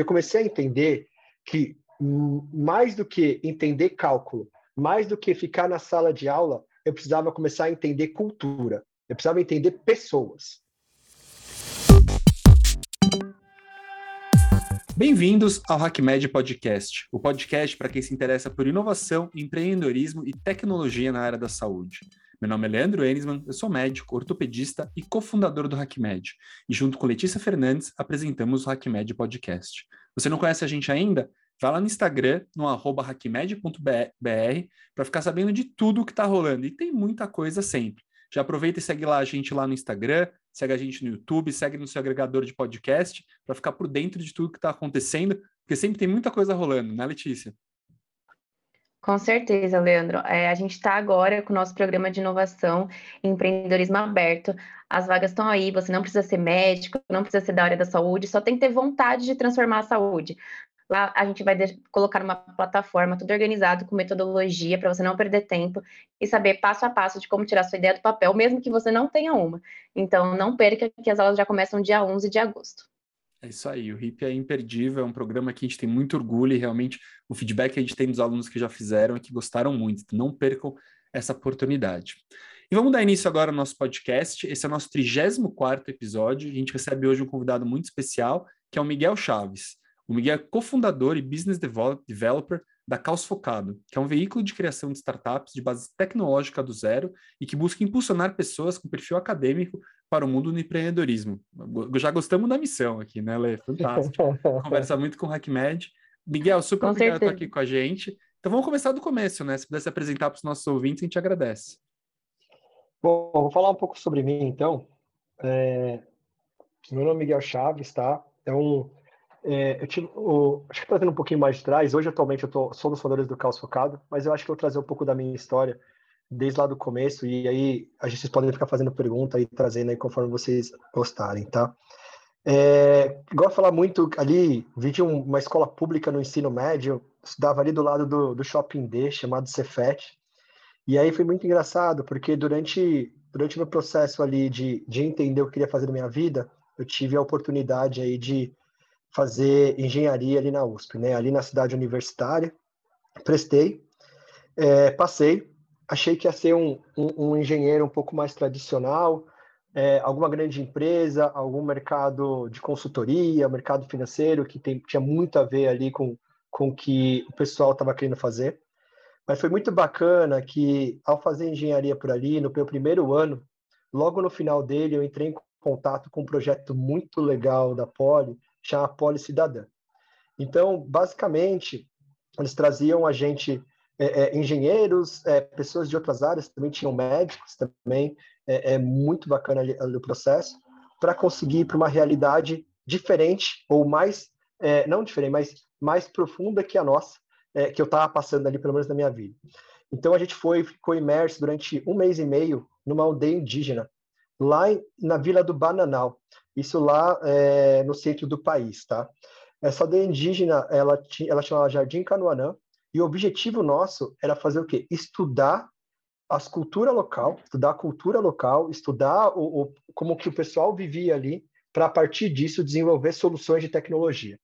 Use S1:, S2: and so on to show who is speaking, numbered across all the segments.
S1: Porque eu comecei a entender que mais do que entender cálculo, mais do que ficar na sala de aula, eu precisava começar a entender cultura. Eu precisava entender pessoas.
S2: Bem-vindos ao HackMed Podcast, o podcast para quem se interessa por inovação, empreendedorismo e tecnologia na área da saúde. Meu nome é Leandro Enisman, eu sou médico, ortopedista e cofundador do HackMed. E junto com Letícia Fernandes, apresentamos o HackMed Podcast. Você não conhece a gente ainda? Vai lá no Instagram, no arroba hackmed.br, para ficar sabendo de tudo o que está rolando. E tem muita coisa sempre. Já aproveita e segue lá a gente lá no Instagram, segue a gente no YouTube, segue no seu agregador de podcast, para ficar por dentro de tudo que está acontecendo, porque sempre tem muita coisa rolando, né, Letícia?
S3: Com certeza, Leandro. É, a gente está agora com o nosso programa de inovação empreendedorismo aberto. As vagas estão aí, você não precisa ser médico, não precisa ser da área da saúde, só tem que ter vontade de transformar a saúde. Lá a gente vai colocar uma plataforma tudo organizado com metodologia para você não perder tempo e saber passo a passo de como tirar sua ideia do papel, mesmo que você não tenha uma. Então, não perca que as aulas já começam dia 11 de agosto.
S2: É isso aí, o RIP é imperdível, é um programa que a gente tem muito orgulho e realmente o feedback que a gente tem dos alunos que já fizeram é que gostaram muito, então não percam essa oportunidade. E vamos dar início agora ao nosso podcast, esse é o nosso 34 episódio, a gente recebe hoje um convidado muito especial, que é o Miguel Chaves. O Miguel é cofundador e business developer da Caos Focado, que é um veículo de criação de startups de base tecnológica do zero e que busca impulsionar pessoas com perfil acadêmico para o mundo do empreendedorismo. Já gostamos da missão aqui, né, Lê? Fantástico. Conversa muito com o HackMed. Miguel, super com obrigado por estar aqui com a gente. Então vamos começar do começo, né? Se pudesse apresentar para os nossos ouvintes, a gente agradece.
S1: Bom, vou falar um pouco sobre mim, então. É... Meu nome é Miguel Chaves, tá? É um é, eu tive, o, acho que trazendo um pouquinho mais de trás, hoje atualmente eu tô, sou um dos fundadores do Caos Focado, mas eu acho que eu vou trazer um pouco da minha história desde lá do começo, e aí a gente, podem ficar fazendo pergunta e trazendo aí conforme vocês gostarem, tá? É, igual a falar muito ali, vi de uma escola pública no ensino médio, estudava ali do lado do, do Shopping D, chamado Cefet, e aí foi muito engraçado, porque durante, durante meu processo ali de, de entender o que eu queria fazer na minha vida, eu tive a oportunidade aí de fazer engenharia ali na USP, né? Ali na cidade universitária. Prestei, é, passei. Achei que ia ser um, um, um engenheiro um pouco mais tradicional, é, alguma grande empresa, algum mercado de consultoria, mercado financeiro, que tem, tinha muito a ver ali com, com o que o pessoal estava querendo fazer. Mas foi muito bacana que, ao fazer engenharia por ali, no meu primeiro ano, logo no final dele, eu entrei em contato com um projeto muito legal da Poli, chama Poli Cidadã. Então, basicamente, eles traziam a gente, é, é, engenheiros, é, pessoas de outras áreas, também tinham médicos também, é, é muito bacana ali, o processo, para conseguir para uma realidade diferente, ou mais, não diferente, mas mais profunda que a nossa, que eu estava passando ali, pelo menos na minha vida. Então, a gente foi, ficou imerso durante um mês e meio numa aldeia indígena, lá na Vila do Bananal isso lá é, no centro do país, tá? Essa aldeia indígena, ela, ela chamava Jardim Canoanã, e o objetivo nosso era fazer o quê? Estudar as culturas local, estudar a cultura local, estudar o, o como que o pessoal vivia ali, para a partir disso desenvolver soluções de tecnologia.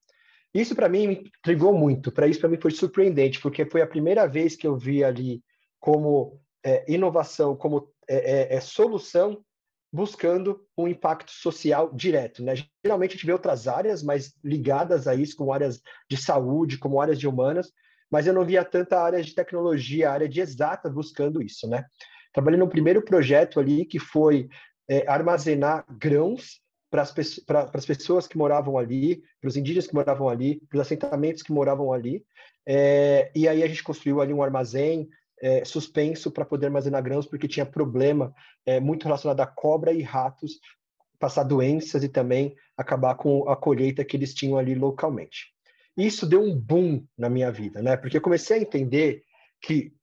S1: Isso para mim me intrigou muito, para isso para mim foi surpreendente, porque foi a primeira vez que eu vi ali como é, inovação, como é, é, é solução buscando um impacto social direto. Né? Geralmente a gente vê outras áreas mais ligadas a isso, como áreas de saúde, como áreas de humanas, mas eu não via tanta área de tecnologia, área de exata buscando isso. Né? Trabalhei no primeiro projeto ali, que foi é, armazenar grãos para as pessoas que moravam ali, para os indígenas que moravam ali, para os assentamentos que moravam ali. É, e aí a gente construiu ali um armazém, é, suspenso para poder armazenar grãos, porque tinha problema é, muito relacionado a cobra e ratos passar doenças e também acabar com a colheita que eles tinham ali localmente. Isso deu um boom na minha vida, né? Porque eu comecei a entender que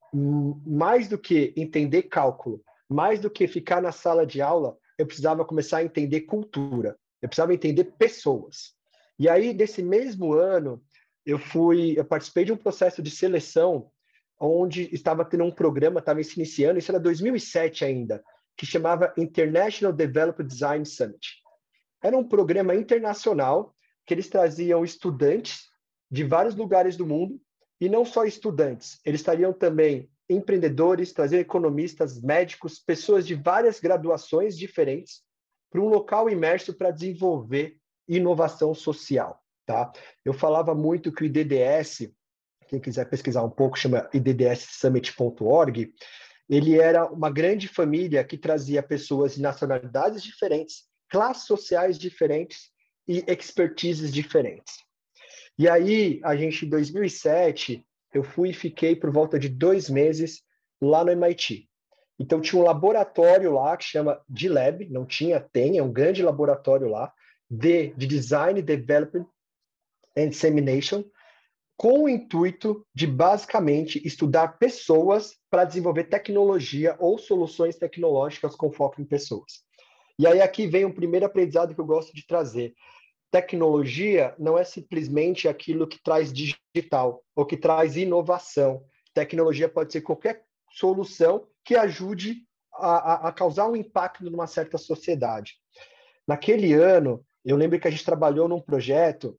S1: mais do que entender cálculo, mais do que ficar na sala de aula, eu precisava começar a entender cultura, eu precisava entender pessoas. E aí, desse mesmo ano, eu fui, eu participei de um processo de seleção onde estava tendo um programa, estava se iniciando, isso era 2007 ainda, que chamava International Developer Design Summit. Era um programa internacional que eles traziam estudantes de vários lugares do mundo, e não só estudantes, eles estariam também empreendedores, traziam economistas, médicos, pessoas de várias graduações diferentes para um local imerso para desenvolver inovação social. Tá? Eu falava muito que o IDDS, quem quiser pesquisar um pouco, chama iddsummit.org, ele era uma grande família que trazia pessoas de nacionalidades diferentes, classes sociais diferentes e expertises diferentes. E aí, a gente, em 2007, eu fui e fiquei por volta de dois meses lá no MIT. Então, tinha um laboratório lá que chama D-Lab, não tinha, tem, é um grande laboratório lá, de, de Design, Development and Dissemination, com o intuito de basicamente estudar pessoas para desenvolver tecnologia ou soluções tecnológicas com foco em pessoas. E aí aqui vem um primeiro aprendizado que eu gosto de trazer. Tecnologia não é simplesmente aquilo que traz digital ou que traz inovação. Tecnologia pode ser qualquer solução que ajude a, a, a causar um impacto numa certa sociedade. Naquele ano, eu lembro que a gente trabalhou num projeto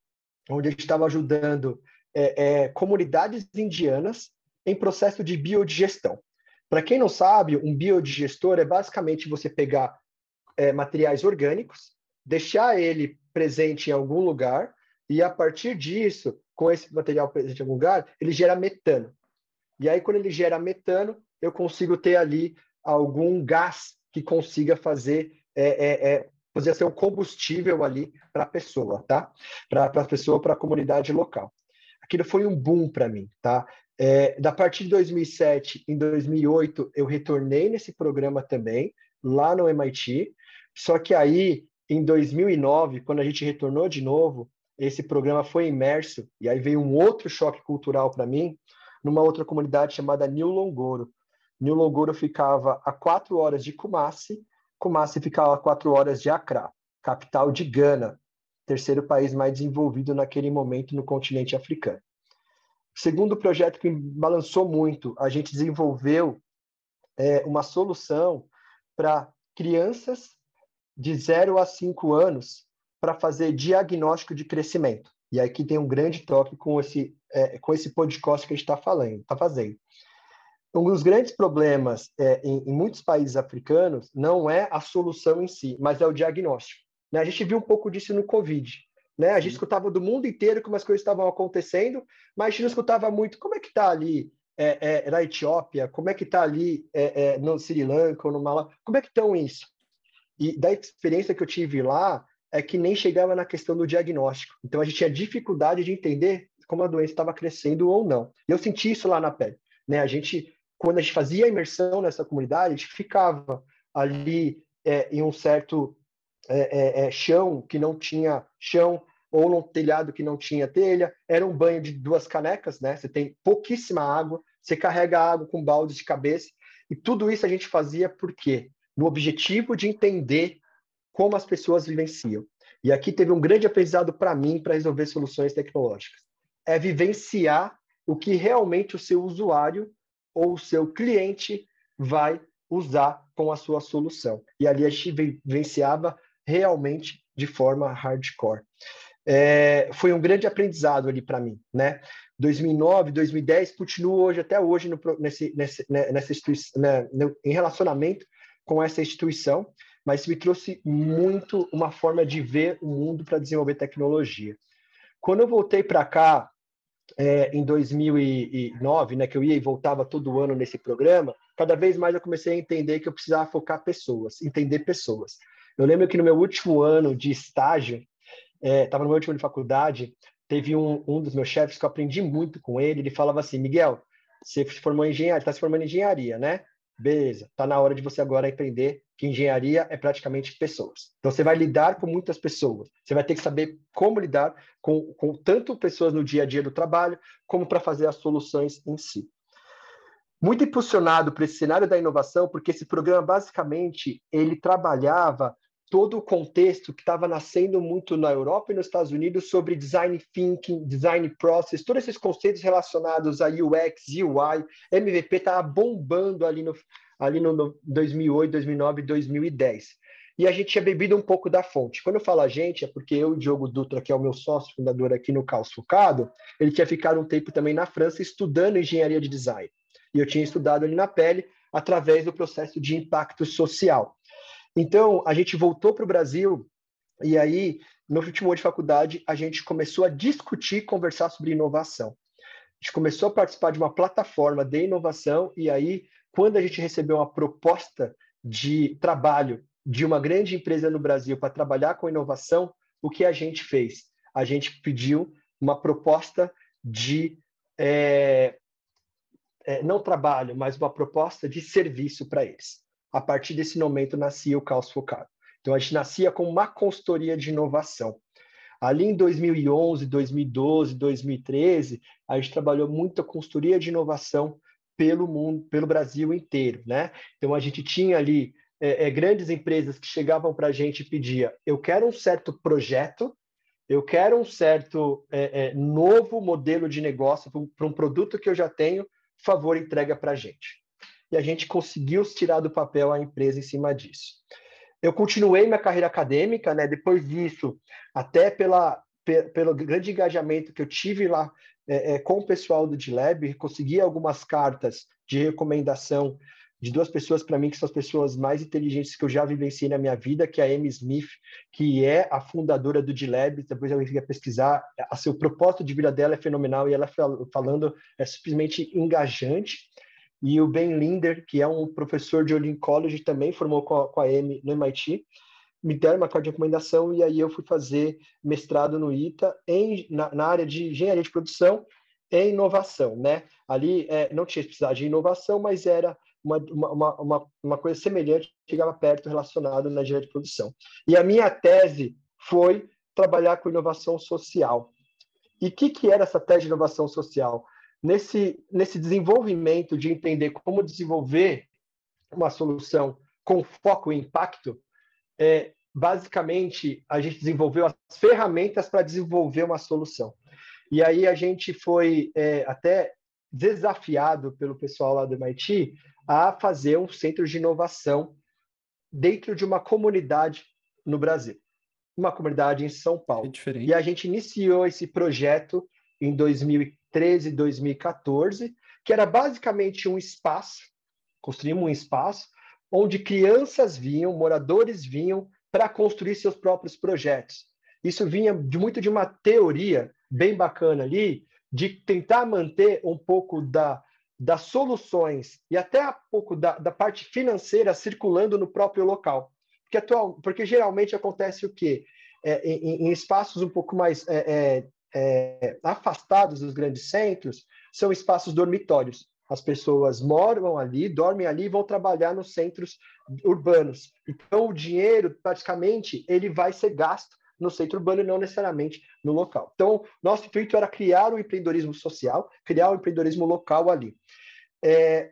S1: onde a gente estava ajudando é, é, comunidades indianas em processo de biodigestão. Para quem não sabe, um biodigestor é basicamente você pegar é, materiais orgânicos, deixar ele presente em algum lugar, e a partir disso, com esse material presente em algum lugar, ele gera metano. E aí, quando ele gera metano, eu consigo ter ali algum gás que consiga fazer é, é, é fazer ser um combustível ali para a pessoa, tá? Para a pessoa, para a comunidade local aquilo foi um boom para mim, tá? É, da partir de 2007, em 2008, eu retornei nesse programa também, lá no MIT. Só que aí, em 2009, quando a gente retornou de novo, esse programa foi imerso, e aí veio um outro choque cultural para mim, numa outra comunidade chamada New Longoro. New Longoro ficava a quatro horas de Kumasi, Kumasi ficava a quatro horas de Accra, capital de Gana, terceiro país mais desenvolvido naquele momento no continente africano. Segundo projeto que balançou muito, a gente desenvolveu é, uma solução para crianças de 0 a 5 anos para fazer diagnóstico de crescimento. E aqui tem um grande toque com esse, é, com esse podcast que a gente está falando, está fazendo. Um dos grandes problemas é, em, em, muitos países africanos não é a solução em si, mas é o diagnóstico. Né? A gente viu um pouco disso no Covid. Né? A gente escutava do mundo inteiro como as coisas estavam acontecendo, mas a gente não escutava muito como é que está ali é, é, na Etiópia, como é que está ali é, é, no Sri Lanka ou no Malawi, como é que estão isso? E da experiência que eu tive lá, é que nem chegava na questão do diagnóstico. Então a gente tinha dificuldade de entender como a doença estava crescendo ou não. E eu senti isso lá na pele. Né? A gente, quando a gente fazia a imersão nessa comunidade, a gente ficava ali é, em um certo é, é, é, chão que não tinha chão, ou num telhado que não tinha telha, era um banho de duas canecas, né? Você tem pouquíssima água, você carrega água com balde de cabeça, e tudo isso a gente fazia por quê? No objetivo de entender como as pessoas vivenciam. E aqui teve um grande aprendizado para mim para resolver soluções tecnológicas. É vivenciar o que realmente o seu usuário ou o seu cliente vai usar com a sua solução. E ali a gente vivenciava realmente de forma hardcore. É, foi um grande aprendizado ali para mim, né? 2009, 2010, continuo hoje até hoje no, nesse, nesse, né, nessa né, em relacionamento com essa instituição, mas me trouxe muito uma forma de ver o mundo para desenvolver tecnologia. Quando eu voltei para cá é, em 2009, né, que eu ia e voltava todo ano nesse programa, cada vez mais eu comecei a entender que eu precisava focar pessoas, entender pessoas. Eu lembro que no meu último ano de estágio, estava é, no meu último ano de faculdade, teve um, um dos meus chefes que eu aprendi muito com ele, ele falava assim, Miguel, você se formou em engenharia, está se formando em engenharia, né? Beleza, está na hora de você agora aprender que engenharia é praticamente pessoas. Então você vai lidar com muitas pessoas. Você vai ter que saber como lidar com, com tanto pessoas no dia a dia do trabalho, como para fazer as soluções em si muito impulsionado para esse cenário da inovação, porque esse programa basicamente ele trabalhava todo o contexto que estava nascendo muito na Europa e nos Estados Unidos sobre design thinking, design process, todos esses conceitos relacionados a UX, UI, MVP estava bombando ali no ali no 2008, 2009, 2010. e a gente tinha bebido um pouco da fonte. Quando eu falo a gente, é porque eu e o Diogo Dutra, que é o meu sócio fundador aqui no Caos Focado, ele tinha ficado um tempo também na França estudando engenharia de design. E eu tinha estudado ali na pele através do processo de impacto social. Então, a gente voltou para o Brasil e aí, no último ano de faculdade, a gente começou a discutir, conversar sobre inovação. A gente começou a participar de uma plataforma de inovação e aí, quando a gente recebeu uma proposta de trabalho de uma grande empresa no Brasil para trabalhar com inovação, o que a gente fez? A gente pediu uma proposta de é, é, não trabalho, mas uma proposta de serviço para eles. A partir desse momento nascia o Caos Focado. Então a gente nascia com uma consultoria de inovação. Ali em 2011, 2012, 2013, a gente trabalhou muito a consultoria de inovação pelo mundo, pelo Brasil inteiro, né? Então a gente tinha ali é, é, grandes empresas que chegavam para a gente e pedia: eu quero um certo projeto, eu quero um certo é, é novo modelo de negócio para um produto que eu já tenho, favor, entrega para a gente. E a gente conseguiu tirar do papel a empresa em cima disso. Eu continuei minha carreira acadêmica, né? Depois disso, até pela, pelo grande engajamento que eu tive lá é, é, com o pessoal do D-Lab, consegui algumas cartas de recomendação de duas pessoas para mim que são as pessoas mais inteligentes que eu já vivenciei na minha vida, que é a Amy Smith, que é a fundadora do D-Lab, depois eu ia pesquisar, a seu propósito de vida dela é fenomenal e ela falando é simplesmente engajante. E o Ben Linder, que é um professor de Olin College, também formou com a, com a Amy no MIT, me deram uma carta de recomendação e aí eu fui fazer mestrado no ITA em, na, na área de engenharia de produção e inovação, né? Ali é, não tinha precisar de inovação, mas era uma, uma, uma, uma coisa semelhante, chegava perto relacionado na engenharia de produção. E a minha tese foi trabalhar com inovação social. E o que, que era essa tese de inovação social? Nesse, nesse desenvolvimento de entender como desenvolver uma solução com foco em impacto, é, basicamente a gente desenvolveu as ferramentas para desenvolver uma solução. E aí a gente foi é, até desafiado pelo pessoal lá do MIT a fazer um centro de inovação dentro de uma comunidade no Brasil, uma comunidade em São Paulo.
S2: É
S1: e a gente iniciou esse projeto em 2013, 2014, que era basicamente um espaço, construímos um espaço onde crianças vinham, moradores vinham para construir seus próprios projetos. Isso vinha de muito de uma teoria bem bacana ali, de tentar manter um pouco da das soluções e até um pouco da, da parte financeira circulando no próprio local. Porque, atual, porque geralmente acontece o quê? É, em, em, espaços um pouco mais é, é, é, afastados dos grandes centros, são espaços dormitórios. As pessoas moram ali, dormem ali e vão trabalhar nos centros urbanos. Então, o dinheiro, praticamente, ele vai ser gasto no centro urbano e não necessariamente no local. Então, nosso intuito era criar o empreendedorismo social, criar o empreendedorismo local ali. É,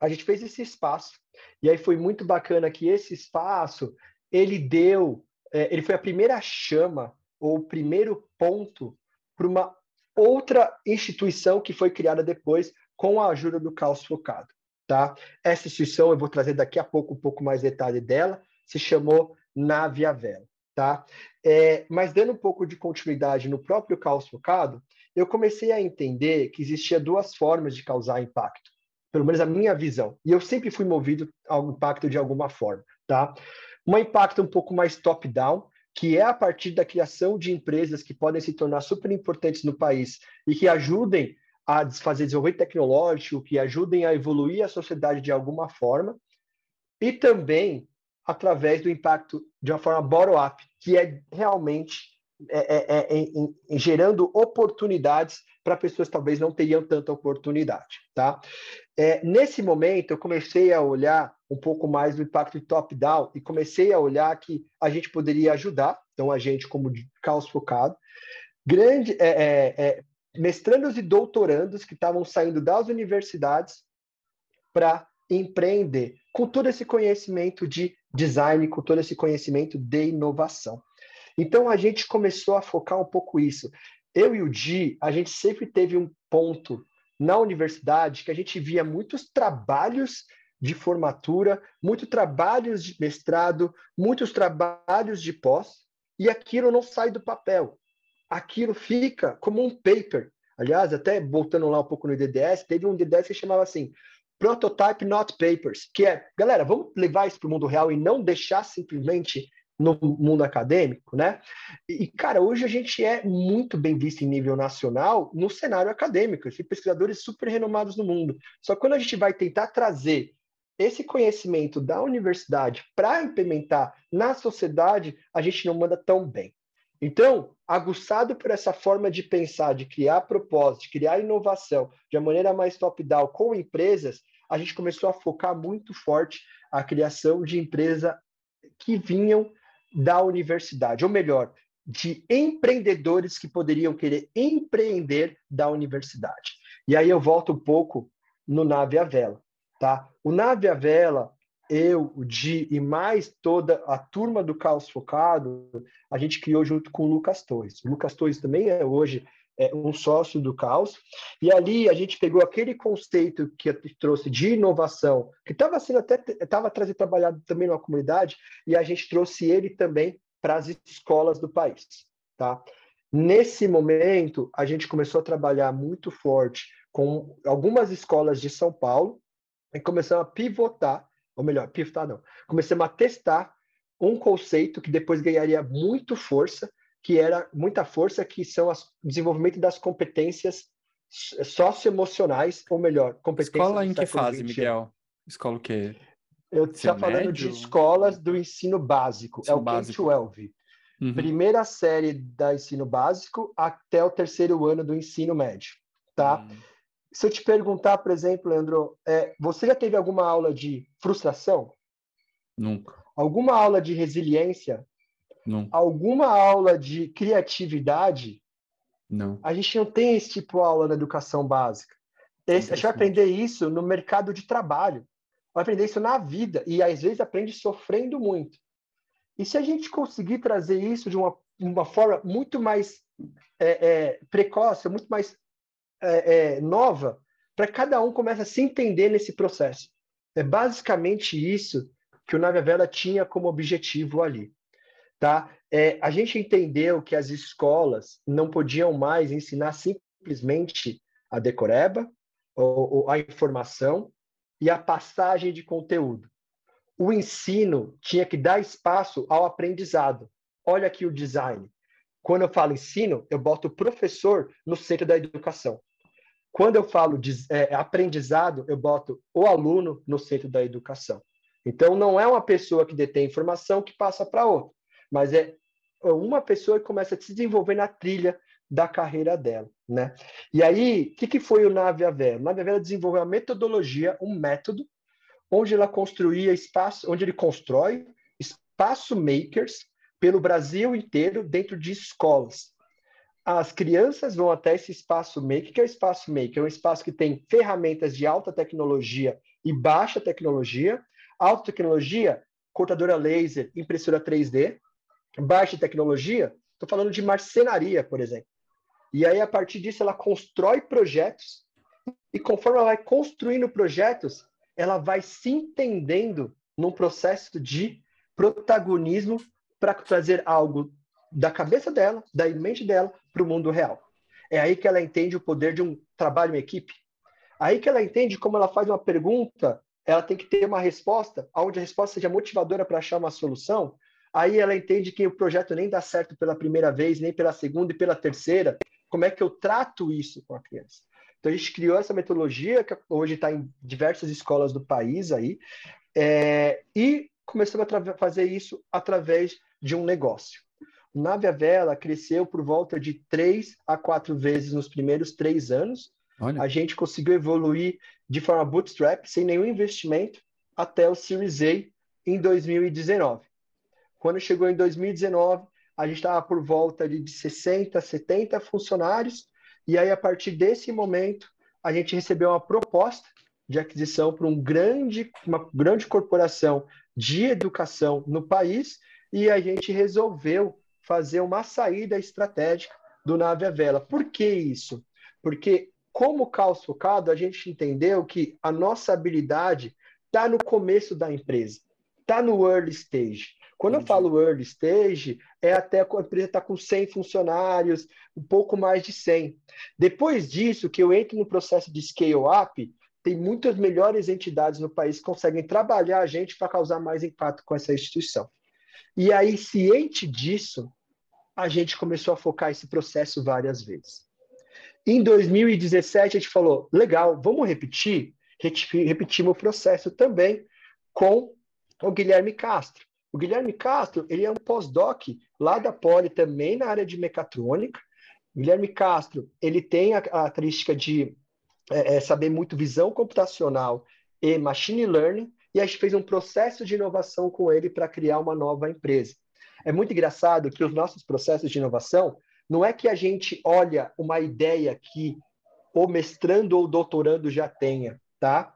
S1: a gente fez esse espaço, e aí foi muito bacana que esse espaço, ele deu, é, ele foi a primeira chama, ou o primeiro ponto para uma outra instituição que foi criada depois com a ajuda do Caos Focado. Tá? Essa instituição, eu vou trazer daqui a pouco um pouco mais detalhe dela, se chamou Navia Vela. Tá? É, mas dando um pouco de continuidade no próprio caos focado, eu comecei a entender que existia duas formas de causar impacto, pelo menos a minha visão. E eu sempre fui movido ao impacto de alguma forma, tá? Um impacto um pouco mais top-down, que é a partir da criação de empresas que podem se tornar super importantes no país e que ajudem a fazer desenvolvimento tecnológico, que ajudem a evoluir a sociedade de alguma forma, e também através do impacto de uma forma bottom-up, que é realmente é, é, é, em, gerando oportunidades para pessoas que talvez não teriam tanta oportunidade. Tá? É, nesse momento, eu comecei a olhar um pouco mais do impacto top-down e comecei a olhar que a gente poderia ajudar, então a gente como caos focado, grande, é, é, é, mestrandos e doutorandos que estavam saindo das universidades para empreender com todo esse conhecimento de design, com todo esse conhecimento de inovação. Então a gente começou a focar um pouco isso. Eu e o Di, a gente sempre teve um ponto na universidade que a gente via muitos trabalhos de formatura, muitos trabalhos de mestrado, muitos trabalhos de pós, e aquilo não sai do papel. Aquilo fica como um paper. Aliás, até voltando lá um pouco no DDS, teve um DDS que chamava assim, Prototype Not Papers, que é, galera, vamos levar isso para o mundo real e não deixar simplesmente no mundo acadêmico, né? E, cara, hoje a gente é muito bem visto em nível nacional no cenário acadêmico, tem pesquisadores super renomados no mundo. Só que quando a gente vai tentar trazer esse conhecimento da universidade para implementar na sociedade, a gente não manda tão bem. Então, aguçado por essa forma de pensar, de criar propósito, de criar inovação de uma maneira mais top-down com empresas, a gente começou a focar muito forte a criação de empresas que vinham da universidade, ou melhor, de empreendedores que poderiam querer empreender da universidade. E aí eu volto um pouco no Nave à Vela, tá? O Nave à Vela, eu, o Di e mais toda a turma do Caos Focado, a gente criou junto com o Lucas Torres. O Lucas Torres também é hoje é, um sócio do Caos, e ali a gente pegou aquele conceito que trouxe de inovação, que estava sendo até estava trazendo trabalhado também na comunidade, e a gente trouxe ele também para as escolas do país, tá? Nesse momento, a gente começou a trabalhar muito forte com algumas escolas de São Paulo e começamos a pivotar, ou melhor, pivotar não, começamos a testar um conceito que depois ganharia muito força, que era muita força, que são o desenvolvimento das competências socioemocionais, ou melhor, competências.
S2: Escola em que fase, Miguel? Escola o quê?
S1: Eu estou falando de escolas do ensino básico, ensino é o K-12. Uhum. Primeira série da ensino básico até o terceiro ano do ensino médio, tá? Uhum. Se eu te perguntar, por exemplo, Leandro, é, você já teve alguma aula de frustração?
S2: Nunca.
S1: Alguma aula de resiliência?
S2: Não.
S1: Alguma aula de criatividade?
S2: Não.
S1: A gente não tem esse tipo de aula na educação básica. Esse, a gente vai aprender isso no mercado de trabalho. Vai aprender isso na vida. E às vezes aprende sofrendo muito. E se a gente conseguir trazer isso de uma, uma forma muito mais é, é, precoce, muito mais é, é nova, para cada um começa a se entender nesse processo. É basicamente isso que o Nave Vela tinha como objetivo ali. Tá? É, a gente entendeu que as escolas não podiam mais ensinar simplesmente a decoreba, ou, ou a informação e a passagem de conteúdo. O ensino tinha que dar espaço ao aprendizado. Olha aqui o design. Quando eu falo ensino, eu boto o professor no centro da educação. Quando eu falo de é, aprendizado, eu boto o aluno no centro da educação. Então, não é uma pessoa que detém informação que passa para outra mas é uma pessoa que começa a se desenvolver na trilha da carreira dela, né? E aí, o que, que foi o Nave Avera? O Nave Avera desenvolveu uma metodologia, um método, onde ela construía espaço, onde ele constrói espaço makers pelo Brasil inteiro dentro de escolas. As crianças vão até esse espaço maker, que é o espaço maker, é um espaço que tem ferramentas de alta tecnologia e baixa tecnologia. Alta tecnologia, cortadora laser, impressora 3D, baixa tecnologia, estou falando de marcenaria, por exemplo. E aí, a partir disso, ela constrói projetos, e conforme ela vai construindo projetos, ela vai se entendendo num processo de protagonismo para trazer algo da cabeça dela, da mente dela, para o mundo real. É aí que ela entende o poder de um trabalho em equipe. Aí que ela entende como ela faz uma pergunta, ela tem que ter uma resposta, onde a resposta seja motivadora para achar uma solução, Aí ela entende que o projeto nem dá certo pela primeira vez, nem pela segunda e pela terceira. Como é que eu trato isso com a criança? Então a gente criou essa metodologia que hoje está em diversas escolas do país aí, é, e começamos a fazer isso através de um negócio. O Nave Vela cresceu por volta de três a quatro vezes nos primeiros três anos. Olha. A gente conseguiu evoluir de forma bootstrap, sem nenhum investimento, até o Series A em 2019. Quando chegou em 2019, a gente estava por volta de 60, 70 funcionários, e aí, a partir desse momento, a gente recebeu uma proposta de aquisição para um grande, uma grande corporação de educação no país, e a gente resolveu fazer uma saída estratégica do Nave a Vela. Por que isso? Porque, como caos focado, a gente entendeu que a nossa habilidade está no começo da empresa, está no early stage. Quando eu falo early stage, é até a empresa está com 100 funcionários, um pouco mais de 100. Depois disso, que eu entro no processo de scale up, tem muitas melhores entidades no país que conseguem trabalhar a gente para causar mais impacto com essa instituição. E aí, ciente disso, a gente começou a focar esse processo várias vezes. Em 2017, a gente falou: legal, vamos repetir? Repetimos o processo também com o Guilherme Castro. O Guilherme Castro, ele é um pós-doc lá da Poli, também na área de mecatrônica. O Guilherme Castro, ele tem a característica de é, é, saber muito visão computacional e machine learning, e a gente fez um processo de inovação com ele para criar uma nova empresa. É muito engraçado que os nossos processos de inovação não é que a gente olha uma ideia que o mestrando ou doutorando já tenha, tá?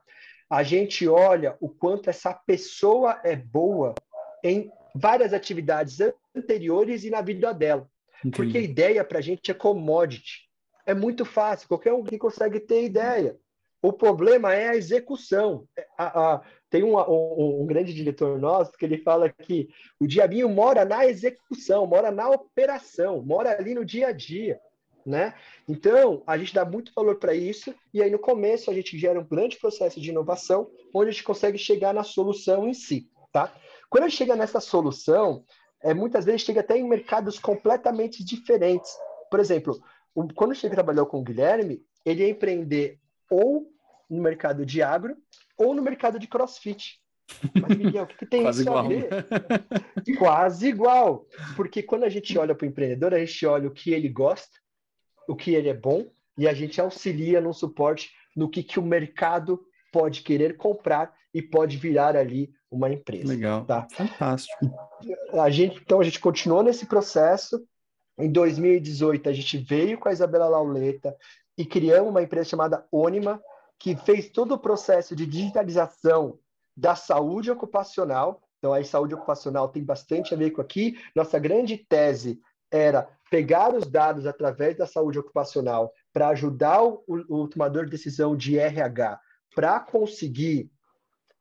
S1: A gente olha o quanto essa pessoa é boa em várias atividades anteriores e na vida dela. Entendi. Porque a ideia para a gente é commodity. É muito fácil, qualquer um que consegue ter ideia. O problema é a execução. A, a, tem um, um, um, grande diretor nosso que ele fala que o diabinho mora na execução, mora na operação, mora ali no dia a dia. Né? Então, a gente dá muito valor para isso, e aí no começo a gente gera um grande processo de inovação, onde a gente consegue chegar na solução em si. Tá? Quando chega nessa solução, é, muitas vezes chega até em mercados completamente diferentes. Por exemplo, o, quando chega trabalhou com o Guilherme, ele ia empreender ou no mercado de agro ou no mercado de crossfit. Mas, Miguel, o que, que tem Quase isso igual. a ver? Quase igual. Porque quando a gente olha para o empreendedor, a gente olha o que ele gosta, o que ele é bom, e a gente auxilia no suporte no que, que o mercado pode querer comprar e pode virar ali uma empresa.
S2: Legal.
S1: Tá?
S2: Fantástico.
S1: A gente, então, a gente continuou nesse processo. Em 2018, a gente veio com a Isabela Lauleta e criamos uma empresa chamada Onima, que fez todo o processo de digitalização da saúde ocupacional. Então, a saúde ocupacional tem bastante a ver com aqui. Nossa grande tese era pegar os dados através da saúde ocupacional para ajudar o, o, tomador de decisão de RH para conseguir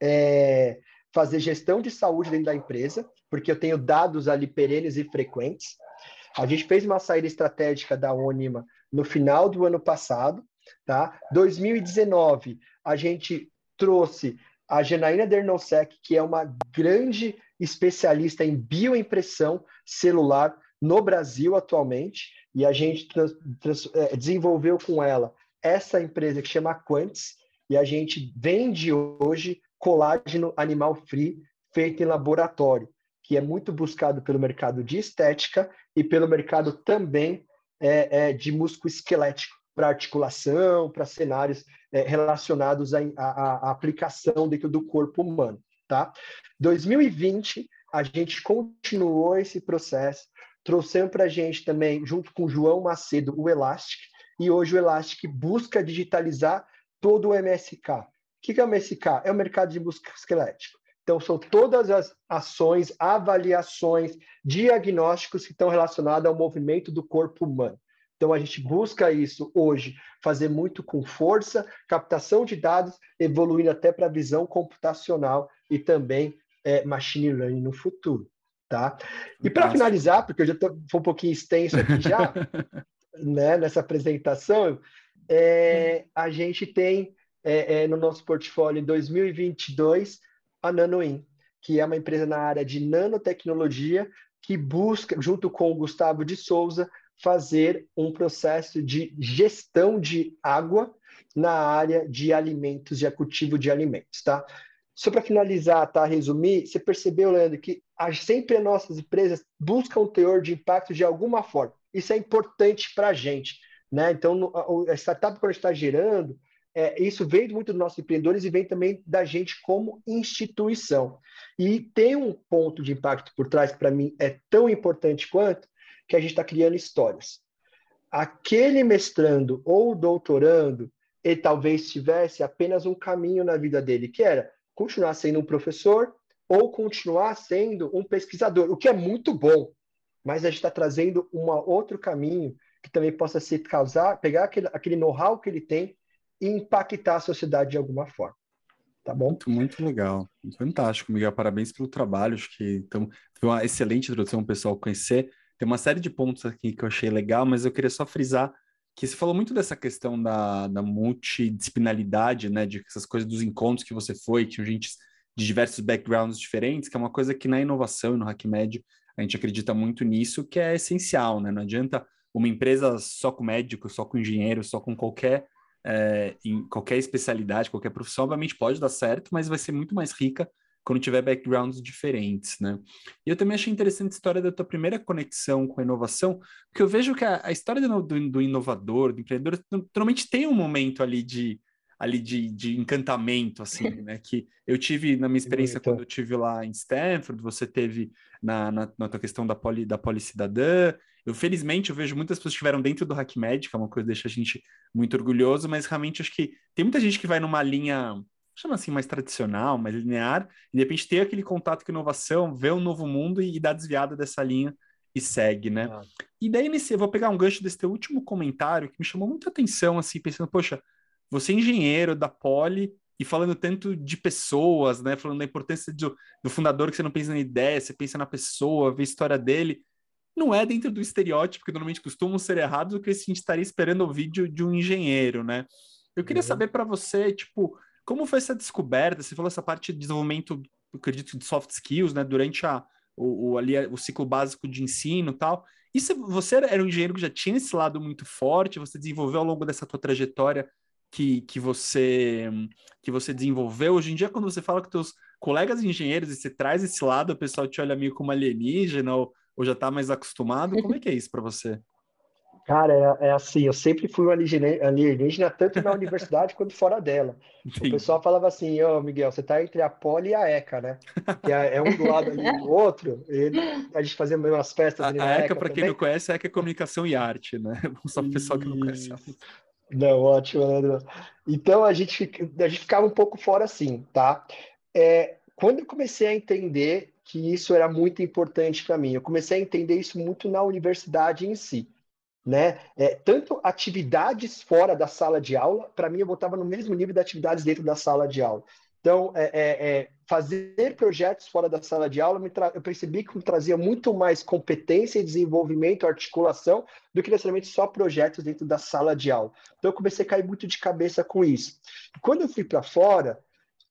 S1: é, fazer gestão de saúde dentro da empresa, porque eu tenho dados ali perenes e frequentes. A gente fez uma saída estratégica da Onima no final do ano passado, tá? 2019, a gente trouxe a Janaína Dernosec, que é uma grande especialista em bioimpressão celular no Brasil atualmente, e a gente trans, trans, é, desenvolveu com ela essa empresa que chama Quantis, e a gente vende hoje colágeno animal free feito em laboratório, que é muito buscado pelo mercado de estética e pelo mercado também é, é, de músculo esquelético, para articulação, para cenários é, relacionados à, aplicação dentro do corpo humano. Tá? 2020, a gente continuou esse processo, trouxemos para a gente também, junto com o João Macedo, o Elastic, e hoje o Elastic busca digitalizar todo o MSK que, que é o MSK? É o mercado de músculo esquelético. Então, são todas as ações, avaliações, diagnósticos que estão relacionados ao movimento do corpo humano. Então, a gente busca isso hoje, fazer muito com força, captação de dados, evoluindo até para a visão computacional e também é, machine learning no futuro. Tá? E para finalizar, porque eu já estou um pouquinho extenso aqui já, né, nessa apresentação, é, a gente tem é, é, no nosso portfólio em 2022 a NanoIn, que é uma empresa na área de nanotecnologia que busca, junto com o Gustavo de Souza, fazer um processo de gestão de água na área de alimentos, de cultivo de alimentos, tá? Só para finalizar, tá? Resumir, você percebeu, Leandro, que sempre as nossas empresas buscam um teor de impacto de alguma forma. Isso é importante para a gente, né? Então, a startup, quando está gerando, é, isso vem muito dos nossos empreendedores e vem também da gente como instituição. E tem um ponto de impacto por trás que para mim é tão importante quanto que a gente está criando histórias. Aquele mestrando ou doutorando, ele talvez tivesse apenas um caminho na vida dele, que era continuar sendo um professor ou continuar sendo um pesquisador, o que é muito bom, mas a gente está trazendo um outro caminho que também possa se causar, pegar aquele, aquele know-how que ele tem e impactar a sociedade de alguma forma. Tá bom?
S2: Muito, muito legal. Fantástico, Miguel. Parabéns pelo trabalho. Acho que então, foi uma excelente introdução o pessoal conhecer. Tem uma série de pontos aqui que eu achei legal, mas eu queria só frisar que você falou muito dessa questão da, da multidisciplinaridade, né? De essas coisas dos encontros que você foi, que tinha gente de diversos backgrounds diferentes, que é uma coisa que na inovação e no HackMed a gente acredita muito nisso, que é essencial, né? Não adianta uma empresa só com médico, só com engenheiro, só com qualquer é, em qualquer especialidade, qualquer profissão, obviamente pode dar certo, mas vai ser muito mais rica quando tiver backgrounds diferentes, né? E eu também achei interessante a história da tua primeira conexão com a inovação, porque eu vejo que a, a história do, do, do, inovador, do empreendedor, normalmente tem um momento ali de ali de, de encantamento, assim, né? Que eu tive na minha experiência quando eu tive lá em Stanford, você teve na, na, na tua questão da poli, da policidadã, eu, felizmente, eu vejo muitas pessoas que estiveram dentro do HackMed, que é uma coisa que deixa a gente muito orgulhoso, mas realmente acho que tem muita gente que vai numa linha, chama assim, mais tradicional, mais linear, e de repente ter aquele contato com inovação, vê um novo mundo e, e dá desviada dessa linha e segue, né? Ah. E daí, nesse, eu vou pegar um gancho desse teu último comentário que me chamou muita atenção, assim, pensando, poxa, você é engenheiro da Poli e falando tanto de pessoas, né? Falando da importância do, do fundador, que você não pensa na ideia, você pensa na pessoa, vê a história dele não é dentro do estereótipo que normalmente costumam ser errados o que a gente estaria esperando o vídeo de um engenheiro, né? Eu queria uhum. saber para você, tipo, como foi essa descoberta? Você falou essa parte de desenvolvimento, acredito, de soft skills, né? Durante a, o, o, ali, o ciclo básico de ensino e tal. E se você era um engenheiro que já tinha esse lado muito forte, você desenvolveu ao longo dessa tua trajetória que, que você que você desenvolveu. Hoje em dia, quando você fala com teus colegas engenheiros e você traz esse lado, o pessoal te olha meio como alienígena ou ou já está mais acostumado? Como é que é isso para você?
S1: Cara, é, é, assim, eu sempre fui um alienígena, tanto na universidade quanto fora dela. Sim. O pessoal falava assim, ô oh, Miguel, você está entre a Poli e a ECA, né? Que é, é um do lado ali do outro, e a gente fazia umas festas ali
S2: a,
S1: na
S2: a ECA, para quem não conhece, a ECA é Comunicação e Arte, né? Só para o pessoal que não conhece.
S1: Não, ótimo, Leandro. Então a gente, a gente ficava um pouco fora assim, tá? É, quando eu comecei a entender que isso era muito importante para mim. Eu comecei a entender isso muito na universidade em si. Né? É, tanto atividades fora da sala de aula, para mim eu botava no mesmo nível de atividades dentro da sala de aula. Então, é, é, é fazer projetos fora da sala de aula, eu percebi que me trazia muito mais competência e desenvolvimento, articulação, do que necessariamente só projetos dentro da sala de aula. Então, eu comecei a cair muito de cabeça com isso. Quando eu fui para fora,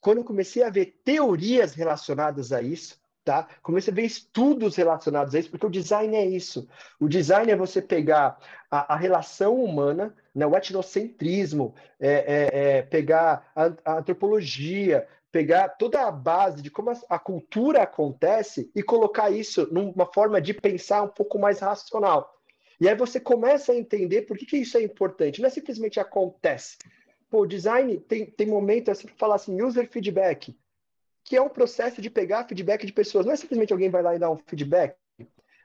S1: quando eu comecei a ver teorias relacionadas a isso, tá? Comecei a ver estudos relacionados a isso, porque o design é isso. O design é você pegar a, a relação humana, né, o etnocentrismo, é, é, é pegar a, a, antropologia, pegar toda a base de como a, a, cultura acontece e colocar isso numa forma de pensar um pouco mais racional. E aí você começa a entender por que, que isso é importante. Não é simplesmente acontece. Pô, o design tem, tem momento, assim, falar assim, user feedback que é um processo de pegar feedback de pessoas. Não é simplesmente alguém vai lá e dar um feedback,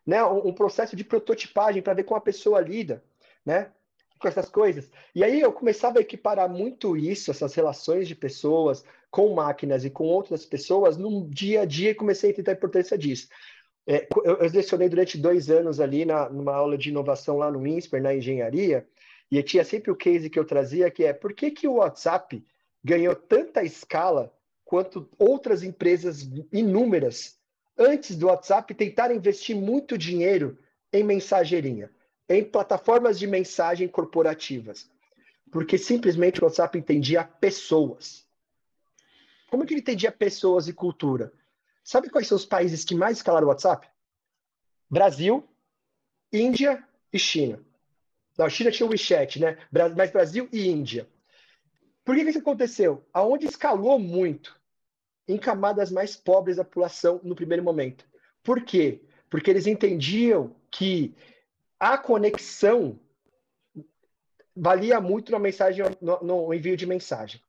S1: né? Um, um processo de prototipagem para ver como a pessoa lida, né? Com essas coisas. E aí eu começava a equiparar muito isso, essas relações de pessoas com máquinas e com outras pessoas no dia a dia e comecei a entender a importância disso. É, eu, eu lecionei durante dois anos ali na, numa aula de inovação lá no INSPER, na engenharia, e tinha sempre o case que eu trazia, que é por que, que o WhatsApp ganhou tanta escala quanto outras empresas inúmeras, antes do WhatsApp, tentaram investir muito dinheiro em mensageirinha, em plataformas de mensagem corporativas. Porque simplesmente o WhatsApp entendia pessoas. Como que ele entendia pessoas e cultura? Sabe quais são os países que mais escalaram o WhatsApp? Brasil, Índia e China. Não, a China tinha o WeChat, né? Mas Brasil e Índia. Por que isso aconteceu? Aonde escalou muito em camadas mais pobres da população no primeiro momento. Por quê? Porque eles entendiam que a conexão valia muito na mensagem, no, no envio de mensagem.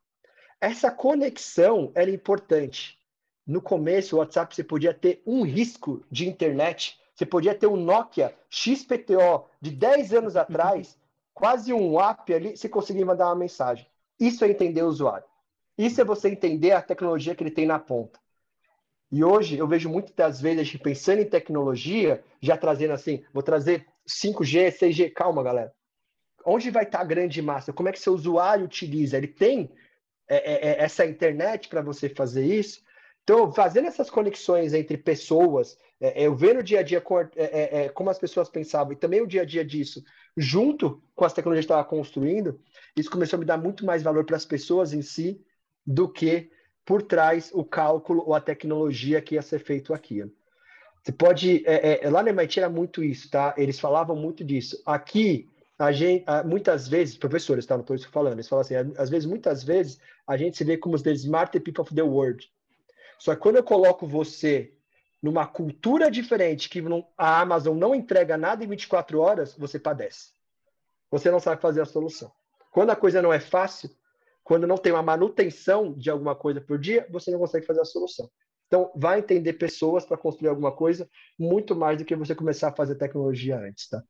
S1: Essa conexão era importante. No começo, o WhatsApp você podia ter um risco de internet, você podia ter um Nokia XPTO de 10 anos atrás, quase um app ali, você conseguia mandar uma mensagem. Isso é entender o usuário. Isso é você entender a tecnologia que ele tem na ponta. E hoje eu vejo muitas das vezes pensando em tecnologia, já trazendo assim, vou trazer 5G, 6G, calma, galera. Onde vai estar a grande massa? Como é que seu usuário utiliza? Ele tem é, é, essa internet para você fazer isso. Então, fazendo essas conexões entre pessoas, é, eu vendo o dia a dia com, como as pessoas pensavam e também o dia a dia disso, junto com as tecnologias que estava construindo, isso começou a me dar muito mais valor para as pessoas em si do que por trás o cálculo ou a tecnologia que ia ser feito aqui. Você pode. É, é, lá na MIT era muito isso, tá? Eles falavam muito disso. Aqui, a gente, muitas vezes, professores, tá? Não estou falando, eles falam assim, às vezes, muitas vezes, a gente se vê como os the smart people of the world. Só que quando eu coloco você numa cultura diferente, que não, a Amazon não entrega nada em 24 horas, você padece. Você não sabe fazer a solução. Quando a coisa não é fácil, quando não tem uma manutenção de alguma coisa por dia, você não consegue fazer a solução. Então, vai entender pessoas para construir alguma coisa muito mais do que você começar a fazer tecnologia antes, tá?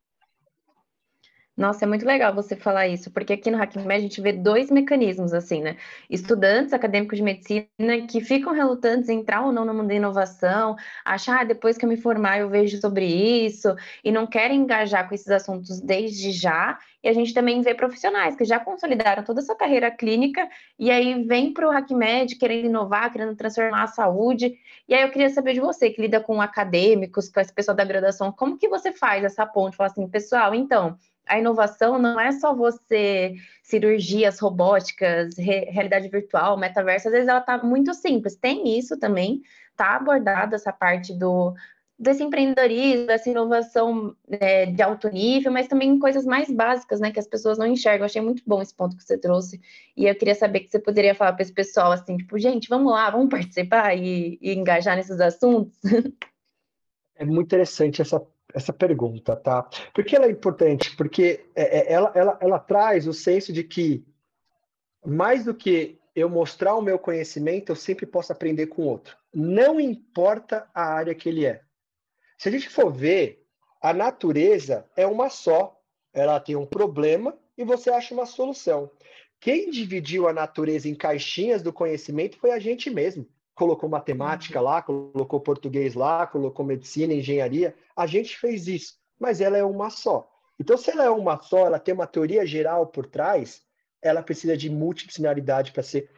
S3: Nossa, é muito legal você falar isso, porque aqui no HackMed a gente vê dois mecanismos, assim, né? Estudantes acadêmicos de medicina que ficam relutantes em entrar ou não no mundo da inovação, achar, ah, depois que eu me formar eu vejo sobre isso, e não querem engajar com esses assuntos desde já. E a gente também vê profissionais que já consolidaram toda essa carreira clínica e aí vem para o HackMed querendo inovar, querendo transformar a saúde. E aí eu queria saber de você, que lida com acadêmicos, com esse pessoal da graduação, como que você faz essa ponte? Fala assim, pessoal, então a inovação não é só você cirurgias robóticas, re, realidade virtual, metaverso, às vezes ela está muito simples. Tem isso também, está abordada essa parte do desse empreendedorismo, dessa inovação é, de alto nível, mas também coisas mais básicas, né, que as pessoas não enxergam. Eu achei muito bom esse ponto que você trouxe, e eu queria saber que você poderia falar para esse pessoal assim, tipo, gente, vamos lá, vamos participar e, e engajar nesses assuntos.
S1: É muito interessante essa essa pergunta, tá? Por que ela é importante? Porque é, é, ela, ela, ela traz o senso de que, mais do que eu mostrar o meu conhecimento, eu sempre posso aprender com outro. Não importa a área que ele é. Se a gente for ver, a natureza é uma só. Ela tem um problema e você acha uma solução. Quem dividiu a natureza em caixinhas do conhecimento foi a gente mesmo colocou matemática lá, colocou português lá, colocou medicina, engenharia. A gente fez isso, mas ela é uma só. Então, se ela é uma só, ela tem uma teoria geral por trás, ela precisa de multidisciplinaridade para ser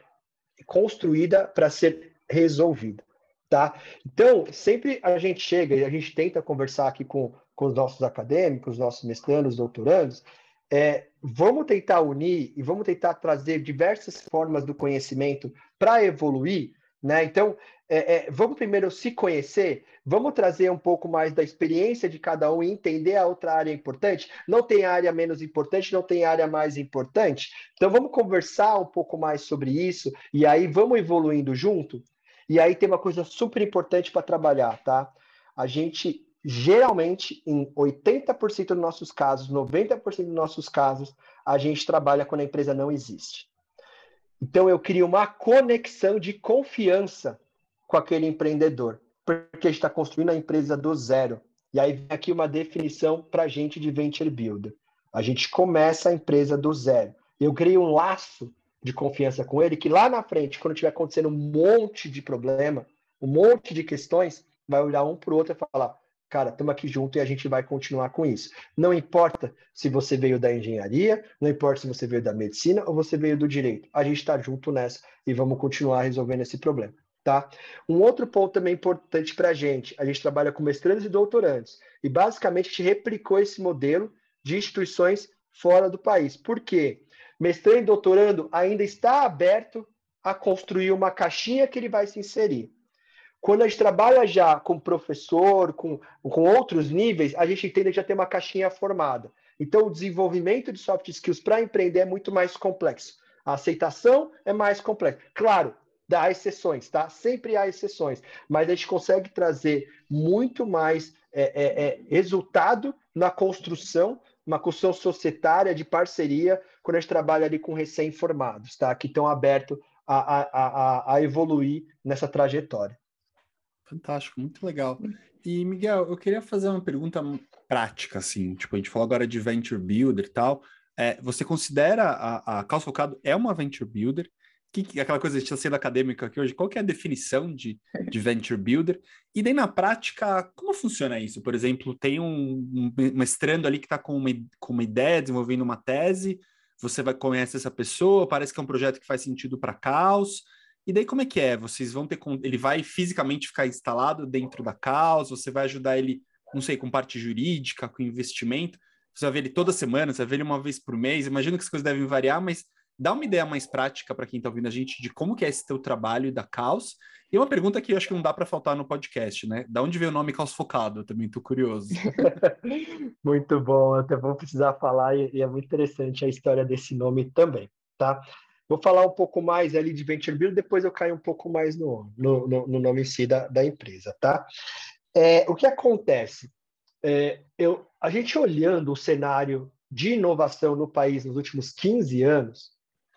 S1: construída, para ser resolvida. Tá? Então, sempre a gente chega e a gente tenta conversar aqui com, com os nossos acadêmicos, nossos mestrandos, doutorandos, é, vamos tentar unir e vamos tentar trazer diversas formas do conhecimento para evoluir, né? Então, é, é, vamos primeiro se conhecer, vamos trazer um pouco mais da experiência de cada um e entender a outra área importante. Não tem área menos importante, não tem área mais importante. Então, vamos conversar um pouco mais sobre isso e aí vamos evoluindo junto. E aí tem uma coisa super importante para trabalhar, tá? A gente geralmente, em 80% dos nossos casos, 90% dos nossos casos, a gente trabalha quando a empresa não existe. Então eu crio uma conexão de confiança com aquele empreendedor, porque a gente está construindo a empresa do zero. E aí vem aqui uma definição para a gente de venture builder. A gente começa a empresa do zero. Eu crio um laço de confiança com ele que lá na frente, quando tiver acontecendo um monte de problema, um monte de questões, vai olhar um para o outro e falar: cara, estamos aqui junto e a gente vai continuar com isso. Não importa se você veio da engenharia, não importa se você veio da medicina ou você veio do direito. A gente está junto nessa e vamos continuar resolvendo esse problema. Tá? Um outro ponto também importante para a gente, a gente trabalha com mestrandos e doutorandos, e basicamente a gente replicou esse modelo de instituições fora do país. Por quê? Mestrando e doutorando ainda está aberto a construir uma caixinha que ele vai se inserir. Quando a gente trabalha já com professor, com, com outros níveis, a gente entende já tem uma caixinha formada. Então, o desenvolvimento de soft skills para empreender é muito mais complexo. A aceitação é mais complexa. Claro, há exceções, tá? Sempre há exceções, mas a gente consegue trazer muito mais é, é, é, resultado na construção, uma construção societária de parceria, quando a gente trabalha ali com recém-formados, tá? Que estão abertos a, a, a, a evoluir nessa trajetória.
S2: Fantástico, muito legal. E, Miguel, eu queria fazer uma pergunta prática, assim, tipo, a gente falou agora de Venture Builder e tal, é, você considera a, a Focado é uma Venture Builder? Que, que, aquela coisa de estar sendo acadêmica aqui hoje, qual que é a definição de, de Venture Builder? E daí, na prática, como funciona isso? Por exemplo, tem um, um mestrando ali que está com uma, com uma ideia, desenvolvendo uma tese, você vai conhecer essa pessoa, parece que é um projeto que faz sentido para caos. E daí como é que é? Vocês vão ter ele vai fisicamente ficar instalado dentro da caos, você vai ajudar ele, não sei, com parte jurídica, com investimento. Você vai ver ele toda semana, você vai ver ele uma vez por mês. Imagino que as coisas devem variar, mas dá uma ideia mais prática para quem está ouvindo a gente de como que é esse teu trabalho da Caos. E uma pergunta que eu acho que não dá para faltar no podcast, né? Da onde veio o nome Caos Focado? Eu também estou curioso.
S1: muito bom, até vou precisar falar e é muito interessante a história desse nome também, tá? Vou falar um pouco mais ali de Venture Build, depois eu caio um pouco mais no, no, no nome em si da, da empresa, tá? É, o que acontece? É, eu, a gente olhando o cenário de inovação no país nos últimos 15 anos,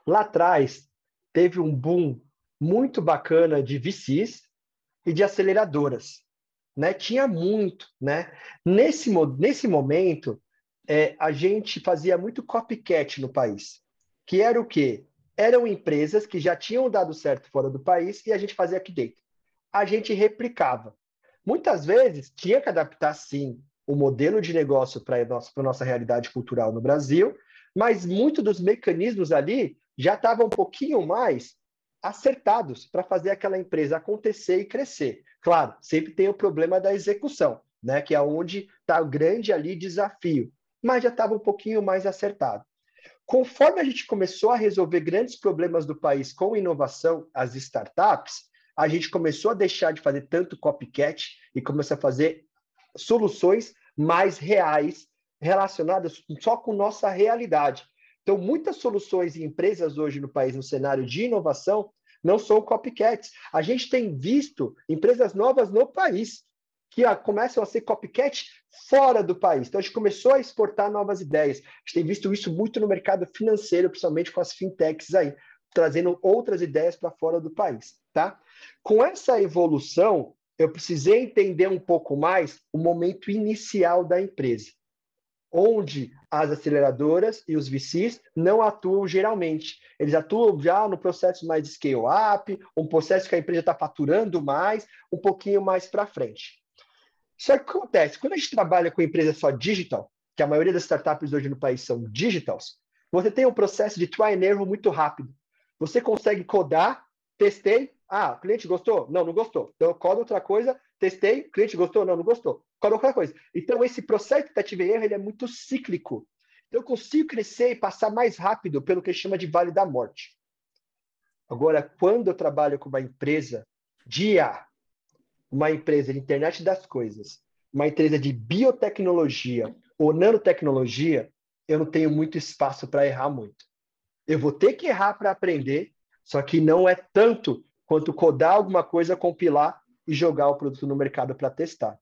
S1: lá atrás teve um boom muito bacana de VCs e de aceleradoras. Né? Tinha muito. Né? Nesse, nesse momento, é, a gente fazia muito copycat no país, que era o quê? Eram empresas que já tinham dado certo fora do país e a gente fazia aqui dentro. A gente replicava. Muitas vezes tinha que adaptar, sim, o modelo de negócio para a nossa, nossa realidade cultural no Brasil, mas muitos dos mecanismos ali já estavam um pouquinho mais acertados para fazer aquela empresa acontecer e crescer. Claro, sempre tem o problema da execução, né, que é onde está o grande ali desafio, mas já estava um pouquinho mais acertado. Conforme a gente começou a resolver grandes problemas do país com inovação, as startups, a gente começou a deixar de fazer tanto copycat e começou a fazer soluções mais reais, relacionadas só com nossa realidade. Então, muitas soluções e empresas hoje no país, no cenário de inovação, não são copycats. A gente tem visto empresas novas no país que ó, começam a ser copycat fora do país. Então, a gente começou a exportar novas ideias. A gente tem visto isso muito no mercado financeiro, principalmente com as fintechs aí, trazendo outras ideias para fora do país. Tá? Com essa evolução, eu precisei entender um pouco mais o momento inicial da empresa, onde as aceleradoras e os VCs não atuam geralmente. Eles atuam já no processo mais de scale-up, um processo que a empresa está faturando mais, um pouquinho mais para frente. Só que acontece, quando a gente trabalha com empresa só digital, que a maioria das startups hoje no país são digitals, você tem um processo de try and error muito rápido. Você consegue codar, testei, ah, o cliente gostou? Não, não gostou. Então eu codo outra coisa, testei, o cliente gostou? Não, não gostou. Codo outra coisa. Então esse processo de tentativa e erro ele é muito cíclico. Então eu consigo crescer e passar mais rápido pelo que chama de vale da morte. Agora, quando eu trabalho com uma empresa de IA, uma empresa de internet das coisas, uma empresa de biotecnologia ou nanotecnologia, eu não tenho muito espaço para errar muito. Eu vou ter que errar para aprender, só que não é tanto quanto codar alguma coisa, compilar e jogar o produto no mercado para testar.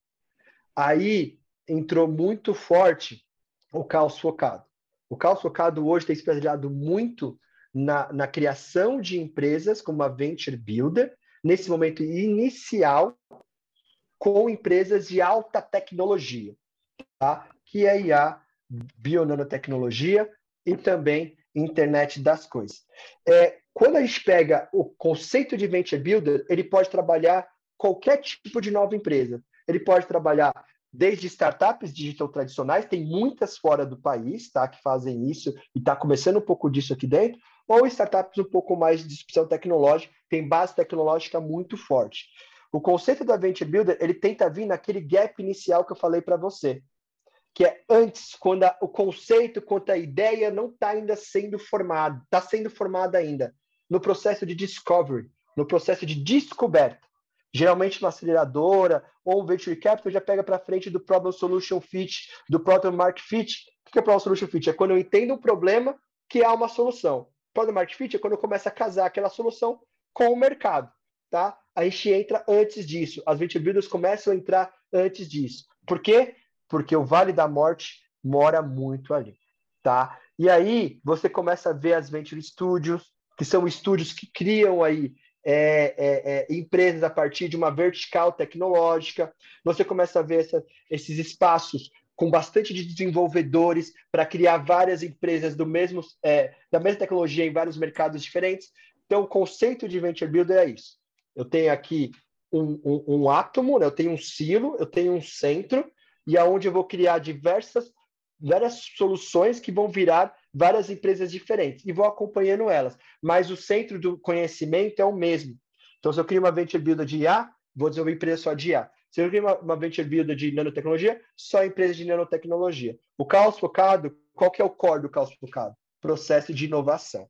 S1: Aí entrou muito forte o caos focado. O caos focado hoje tem se especializado muito na, na criação de empresas como a Venture Builder, nesse momento inicial com empresas de alta tecnologia, tá? que é IA, bionanotecnologia e também internet das coisas. É, quando a gente pega o conceito de venture builder, ele pode trabalhar qualquer tipo de nova empresa. Ele pode trabalhar desde startups digital tradicionais, tem muitas fora do país, tá, que fazem isso e está começando um pouco disso aqui dentro, ou startups um pouco mais de disrupção tecnológica, tem base tecnológica muito forte. O conceito da Venture Builder, ele tenta vir naquele gap inicial que eu falei para você, que é antes, quando a, o conceito, quanto a ideia não está ainda sendo formado, está sendo formada ainda, no processo de discovery, no processo de descoberta. Geralmente uma aceleradora ou um venture capital já pega para frente do problem solution fit, do problem market fit. O que é problem solution fit? É quando eu entendo um problema que há uma solução. Problem market fit é quando eu começo a casar aquela solução com o mercado, tá? A gente entra antes disso. As venture builders começam a entrar antes disso. Por quê? Porque o Vale da Morte mora muito ali, tá? E aí você começa a ver as venture studios, que são estúdios que criam aí é, é, é, empresas a partir de uma vertical tecnológica. Você começa a ver essa, esses espaços com bastante de desenvolvedores para criar várias empresas do mesmo, é, da mesma tecnologia em vários mercados diferentes. Então, o conceito de Venture Builder é isso. Eu tenho aqui um, um, um átomo, né? eu tenho um silo, eu tenho um centro, e aonde eu vou criar diversas, várias soluções que vão virar várias empresas diferentes e vou acompanhando elas. Mas o centro do conhecimento é o mesmo. Então, se eu crio uma venture builder de IA, vou desenvolver empresa só de IA. Se eu crio uma, uma venture builder de nanotecnologia, só empresa de nanotecnologia. O caos focado, qual que é o core do caos focado? Processo de inovação.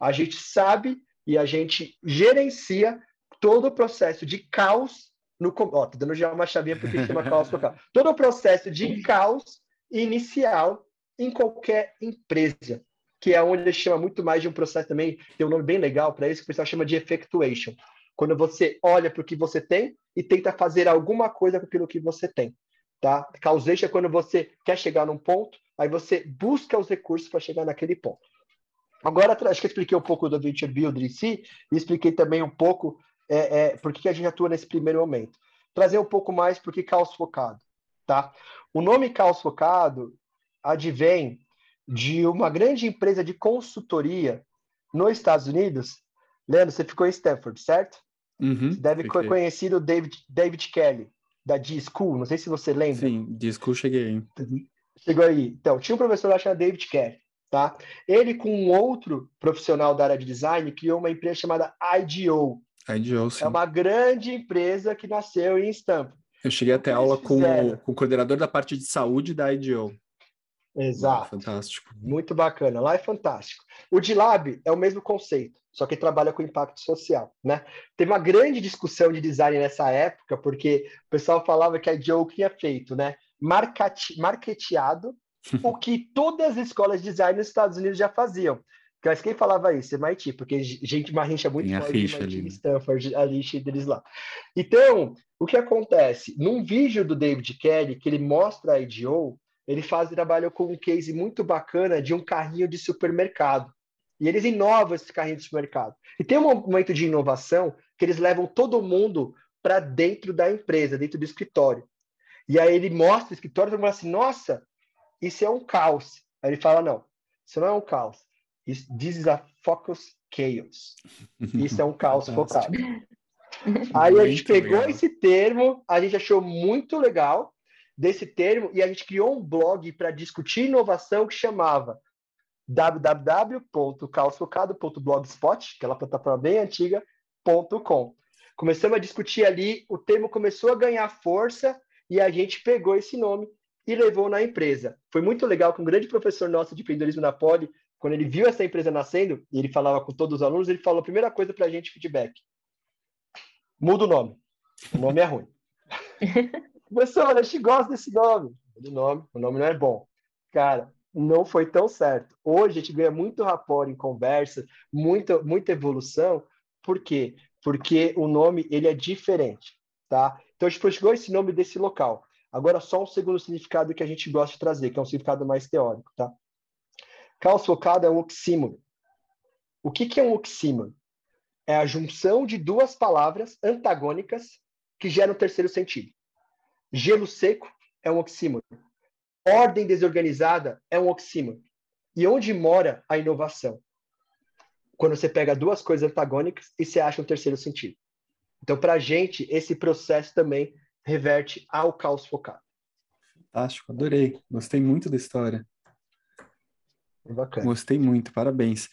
S1: A gente sabe e a gente gerencia todo o processo de caos no. Ó, tô dando já uma chavinha porque chama caos focado. Todo o processo de caos inicial em qualquer empresa, que é onde chama muito mais de um processo também, tem um nome bem legal para isso, que o pessoal chama de effectuation. Quando você olha para o que você tem e tenta fazer alguma coisa com aquilo que você tem. Tá? Causation é quando você quer chegar num ponto, aí você busca os recursos para chegar naquele ponto. Agora, acho que eu expliquei um pouco do Venture Builder em si, e expliquei também um pouco é, é, por que a gente atua nesse primeiro momento. Trazer um pouco mais por que caos focado. Tá? O nome caos focado advém de uma grande empresa de consultoria nos Estados Unidos. Leandro, você ficou em Stanford, certo?
S2: Uhum,
S1: você deve fiquei. conhecer o David, David Kelly, da D-School, não sei se você lembra.
S2: Sim, D-School cheguei.
S1: Chegou aí. Então, tinha um professor lá chamado David Kelly, tá? Ele com um outro profissional da área de design criou uma empresa chamada IDO.
S2: IDO, sim.
S1: É uma grande empresa que nasceu em Stanford.
S2: Eu cheguei até aula com, com o coordenador da parte de saúde da IDO.
S1: Exato.
S2: fantástico.
S1: Muito bacana. Lá é fantástico. O DILAB é o mesmo conceito, só que trabalha com impacto social, né? Teve uma grande discussão de design nessa época, porque o pessoal falava que a IDO tinha feito, né? Marketeado o que todas as escolas de design nos Estados Unidos já faziam. Mas quem falava isso? MIT, porque gente, uma rincha muito
S2: forte rixa
S1: MIT
S2: ali. Né?
S1: Stanford, a rixa deles lá. Então, o que acontece? Num vídeo do David Kelly, que ele mostra a IDO, ele faz trabalho com um case muito bacana de um carrinho de supermercado. E eles inovam esse carrinho de supermercado. E tem um momento de inovação que eles levam todo mundo para dentro da empresa, dentro do escritório. E aí ele mostra o escritório e fala assim: nossa, isso é um caos. Aí ele fala: não, isso não é um caos. This is a focus chaos. Isso é um caos focado. Aí a gente pegou legal. esse termo, a gente achou muito legal desse termo e a gente criou um blog para discutir inovação que chamava www.caosfocado.blogspot, aquela plataforma bem antiga, .com. Começamos a discutir ali, o termo começou a ganhar força e a gente pegou esse nome e levou na empresa. Foi muito legal que um grande professor nosso de empreendedorismo na Poli, quando ele viu essa empresa nascendo, e ele falava com todos os alunos, ele falou a primeira coisa para a gente, feedback. Muda o nome. O nome é ruim. Professor, a gente gosta desse nome. O nome, o nome não é bom. Cara, não foi tão certo. Hoje a gente ganha muito rapport em conversa, muita, muita evolução. Por quê? Porque o nome ele é diferente, tá? Então a gente chegou esse nome desse local. Agora só um segundo significado que a gente gosta de trazer, que é um significado mais teórico, tá? Caos focado é um oxímoron. O que, que é um oxímoron? É a junção de duas palavras antagônicas que geram um terceiro sentido. Gelo seco é um oxímoron. Ordem desorganizada é um oxímoron. E onde mora a inovação? Quando você pega duas coisas antagônicas e você acha um terceiro sentido. Então, para a gente, esse processo também reverte ao caos focado.
S2: Fantástico, adorei. Gostei muito da história.
S1: Bacana.
S2: Gostei muito, parabéns.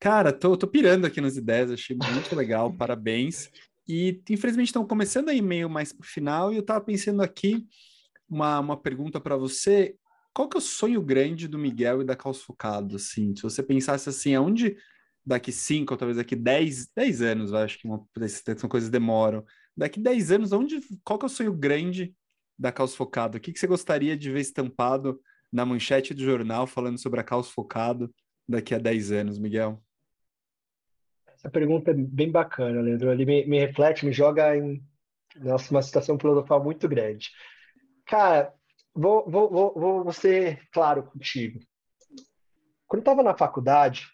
S2: Cara, tô, tô pirando aqui nas ideias, achei muito legal, parabéns. E infelizmente estão começando aí meio mais para o final, e eu estava pensando aqui uma, uma pergunta para você. Qual que é o sonho grande do Miguel e da Caos Focado? Assim, se você pensasse assim, aonde daqui cinco, ou talvez daqui dez, dez anos, acho que uma, são coisas demoram. Daqui dez anos, onde, qual que é o sonho grande da Caos Focado? O que, que você gostaria de ver estampado na manchete do jornal falando sobre a Caos Focado daqui a dez anos, Miguel?
S1: Essa pergunta é bem bacana, Leandro. Ele me, me reflete, me joga em nossa, uma situação filosofal muito grande. Cara, vou, vou, vou, vou ser claro contigo. Quando estava na faculdade,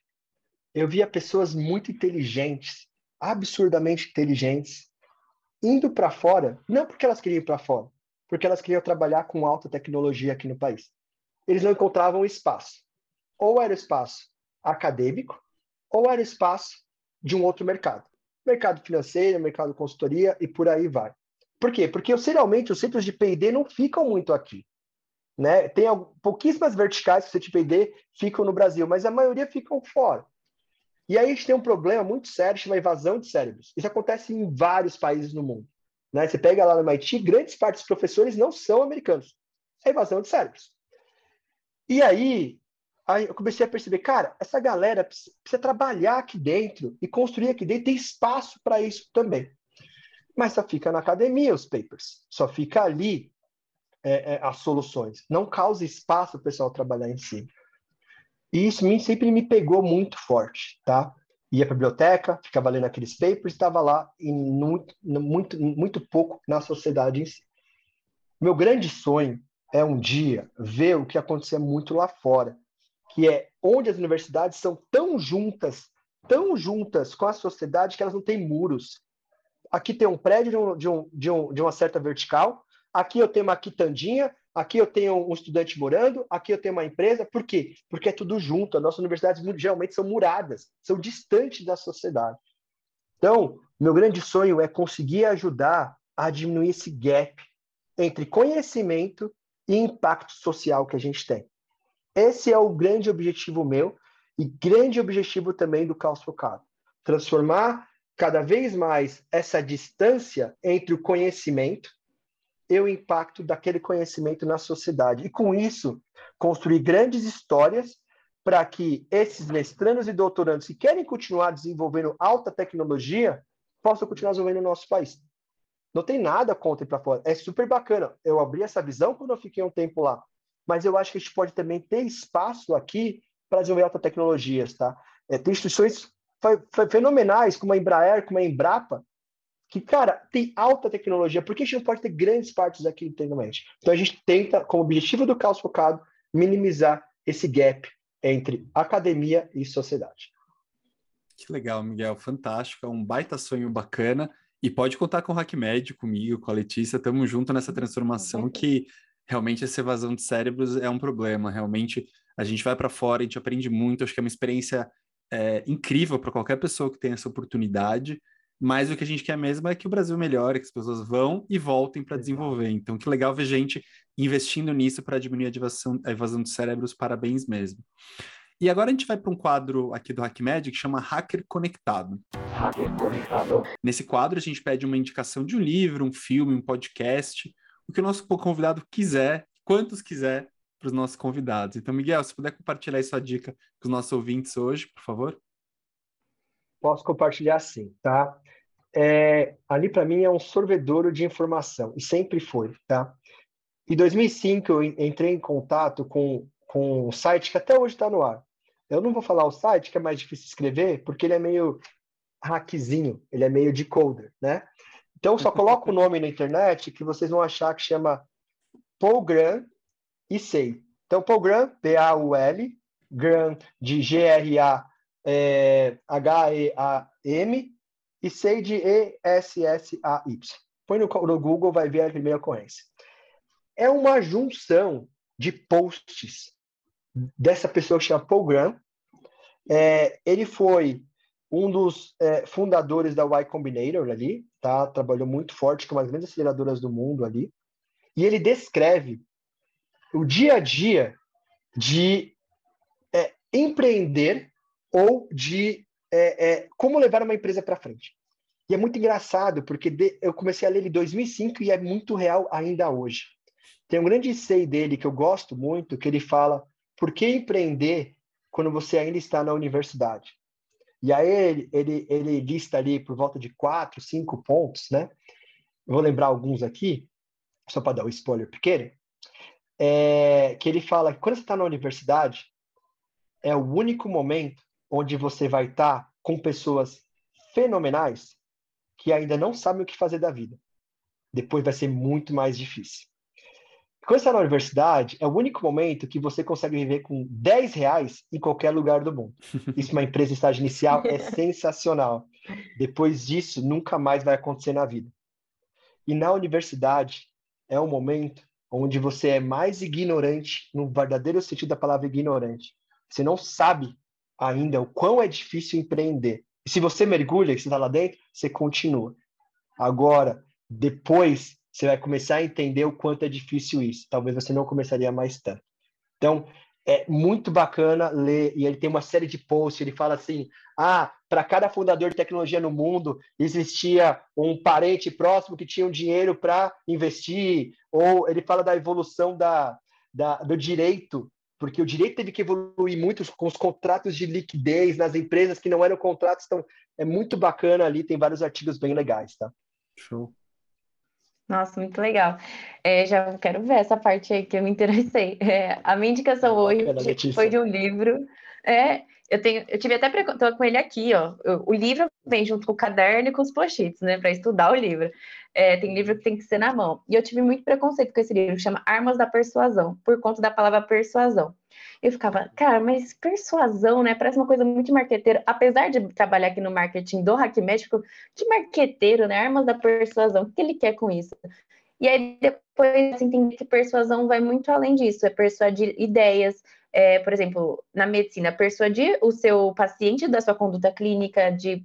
S1: eu via pessoas muito inteligentes, absurdamente inteligentes, indo para fora, não porque elas queriam ir para fora, porque elas queriam trabalhar com alta tecnologia aqui no país. Eles não encontravam espaço. Ou era espaço acadêmico, ou era espaço de um outro mercado. Mercado financeiro, mercado consultoria e por aí vai. Por quê? Porque geralmente os centros de P&D não ficam muito aqui. Né? Tem pouquíssimas verticais que você te PD ficam no Brasil, mas a maioria ficam fora. E aí a gente tem um problema muito sério, chama evasão de cérebros. Isso acontece em vários países no mundo. Né? Você pega lá no MIT, grandes partes dos professores não são americanos. É evasão de cérebros. E aí, aí eu comecei a perceber, cara, essa galera precisa, trabalhar aqui dentro e construir aqui dentro, tem espaço para isso também. Mas só fica na academia os papers, só fica ali é, é, as soluções. Não causa espaço para o pessoal trabalhar em si. E isso sempre me pegou muito forte, tá? Ia para a biblioteca, ficava lendo aqueles papers, estava lá e muito, muito, muito pouco na sociedade em si. Meu grande sonho é um dia ver o que acontecia muito lá fora, que é onde as universidades são tão juntas, tão juntas com a sociedade que elas não têm muros. Aqui tem um prédio de, um, de, um, de, um, de uma certa vertical, aqui eu tenho uma quitandinha, aqui eu tenho um estudante morando, aqui eu tenho uma empresa. Por quê? Porque é tudo junto. As nossas universidades geralmente são muradas, são distantes da sociedade. Então, meu grande sonho é conseguir ajudar a diminuir esse gap entre conhecimento e impacto social que a gente tem. Esse é o grande objetivo meu e grande objetivo também do Caos Focado. Transformar cada vez mais essa distância entre o conhecimento e o impacto daquele conhecimento na sociedade. E com isso, construir grandes histórias para que esses mestrandos e doutorandos que querem continuar desenvolvendo alta tecnologia possam continuar desenvolvendo no nosso país. Não tem nada contra ir para fora. É super bacana. Eu abri essa visão quando eu fiquei um tempo lá. Mas eu acho que a gente pode também ter espaço aqui para desenvolver alta tecnologias, tá? É, tem instituições fenomenais, como a Embraer, como a Embrapa, que, cara, tem alta tecnologia. Por que a gente não pode ter grandes partes aqui internamente? Então, a gente tenta, como objetivo do caos focado, minimizar esse gap entre academia e sociedade.
S2: Que legal, Miguel. Fantástico. É um baita sonho bacana. E pode contar com o HackMed, comigo, com a Letícia, estamos junto nessa transformação que realmente essa evasão de cérebros é um problema. Realmente a gente vai para fora, a gente aprende muito, acho que é uma experiência é, incrível para qualquer pessoa que tenha essa oportunidade. Mas o que a gente quer mesmo é que o Brasil melhore, que as pessoas vão e voltem para desenvolver. Então, que legal ver gente investindo nisso para diminuir a evasão, a evasão de cérebros. Parabéns mesmo. E agora a gente vai para um quadro aqui do HackMed que chama Hacker Conectado. Hacker Conectado. Nesse quadro a gente pede uma indicação de um livro, um filme, um podcast, o que o nosso convidado quiser, quantos quiser, para os nossos convidados. Então, Miguel, se puder compartilhar sua dica com os nossos ouvintes hoje, por favor.
S1: Posso compartilhar sim, tá? É, ali para mim é um sorvedouro de informação e sempre foi, tá? Em 2005 eu entrei em contato com com um site que até hoje está no ar. Eu não vou falar o site, que é mais difícil de escrever, porque ele é meio hackzinho, ele é meio decoder, né? Então, só coloca o nome na internet que vocês vão achar que chama Polgram e Sei. Então, Polgram, P-A-U-L, Gram de G-R-A-H-E-A-M e Sei de E-S-S-A-Y. Põe no, no Google, vai ver a primeira ocorrência. É uma junção de posts dessa pessoa que chama Paul Graham. É, ele foi um dos é, fundadores da Y Combinator ali, tá? Trabalhou muito forte com uma das grandes aceleradoras do mundo ali. E ele descreve o dia a dia de é, empreender ou de é, é, como levar uma empresa para frente. E é muito engraçado, porque de, eu comecei a ler ele em 2005 e é muito real ainda hoje. Tem um grande sei dele que eu gosto muito, que ele fala por que empreender quando você ainda está na universidade? E aí ele, ele, ele lista ali por volta de quatro, cinco pontos, né? Vou lembrar alguns aqui, só para dar um spoiler pequeno, é, que ele fala que quando você está na universidade, é o único momento onde você vai estar tá com pessoas fenomenais que ainda não sabem o que fazer da vida. Depois vai ser muito mais difícil. Quando você está na universidade, é o único momento que você consegue viver com 10 reais em qualquer lugar do mundo. Isso, uma empresa em estágio inicial, é sensacional. Depois disso, nunca mais vai acontecer na vida. E na universidade, é um momento onde você é mais ignorante, no verdadeiro sentido da palavra ignorante. Você não sabe ainda o quão é difícil empreender. E se você mergulha, e você está lá dentro, você continua. Agora, depois você vai começar a entender o quanto é difícil isso. Talvez você não começaria mais tanto. Então, é muito bacana ler, e ele tem uma série de posts, ele fala assim, ah, para cada fundador de tecnologia no mundo, existia um parente próximo que tinha um dinheiro para investir, ou ele fala da evolução da, da, do direito, porque o direito teve que evoluir muito com os contratos de liquidez nas empresas que não eram contratos, então é muito bacana ali, tem vários artigos bem legais, tá?
S2: Show.
S3: Nossa, muito legal. É, já quero ver essa parte aí que eu me interessei. É, a minha indicação hoje foi de um livro. É, eu tenho, eu tive até tô com ele aqui, ó. O livro vem junto com o caderno e com os post-its, né, para estudar o livro. É, tem livro que tem que ser na mão. E eu tive muito preconceito com esse livro, que chama Armas da Persuasão, por conta da palavra persuasão. Eu ficava, cara, mas persuasão, né? Parece uma coisa muito marqueteira. Apesar de trabalhar aqui no marketing do Hack Médico, de marqueteiro, né? Armas da persuasão, o que ele quer com isso? E aí depois entendi que persuasão vai muito além disso, é persuadir ideias, é, por exemplo, na medicina, persuadir o seu paciente da sua conduta clínica, de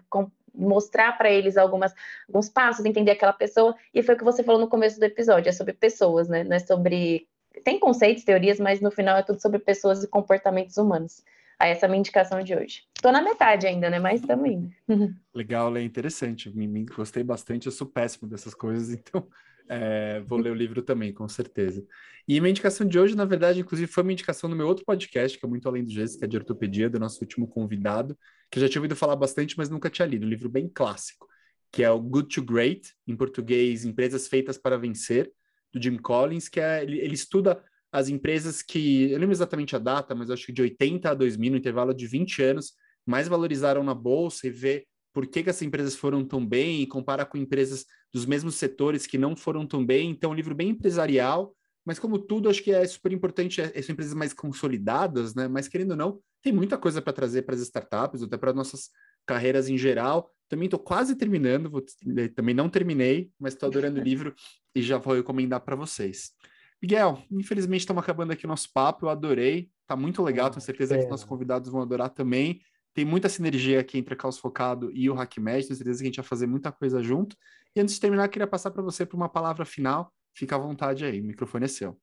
S3: mostrar para eles algumas, alguns passos, entender aquela pessoa, e foi o que você falou no começo do episódio, é sobre pessoas, né? Não é sobre. Tem conceitos, teorias, mas no final é tudo sobre pessoas e comportamentos humanos. Aí essa é a minha indicação de hoje. Estou na metade ainda, né? Mas estamos.
S2: Legal, é interessante. Me, me, gostei bastante, eu sou péssimo dessas coisas, então é, vou ler o livro também, com certeza. E minha indicação de hoje, na verdade, inclusive, foi uma indicação no meu outro podcast, que é muito além do Jesus, que é de ortopedia, do nosso último convidado, que eu já tinha ouvido falar bastante, mas nunca tinha lido. Um livro bem clássico, que é o Good to Great, em português, Empresas Feitas para Vencer, do Jim Collins, que é, ele, ele estuda as empresas que, eu não lembro exatamente a data, mas acho que de 80 a 2000, no intervalo de 20 anos, mais valorizaram na bolsa e vê por que, que essas empresas foram tão bem e compara com empresas dos mesmos setores que não foram tão bem. Então, é um livro bem empresarial, mas como tudo, acho que é super importante, é, são empresas mais consolidadas, né? Mas querendo ou não, tem muita coisa para trazer para as startups, até para nossas carreiras em geral. Também estou quase terminando, vou, também não terminei, mas estou adorando o livro e já vou recomendar para vocês. Miguel, infelizmente estamos acabando aqui o nosso papo, eu adorei, tá muito legal, tenho certeza que os nossos convidados vão adorar também. Tem muita sinergia aqui entre a Caos Focado e o HackMed, tenho certeza que a gente vai fazer muita coisa junto. E antes de terminar, queria passar para você para uma palavra final. Fica à vontade aí, o microfone é seu.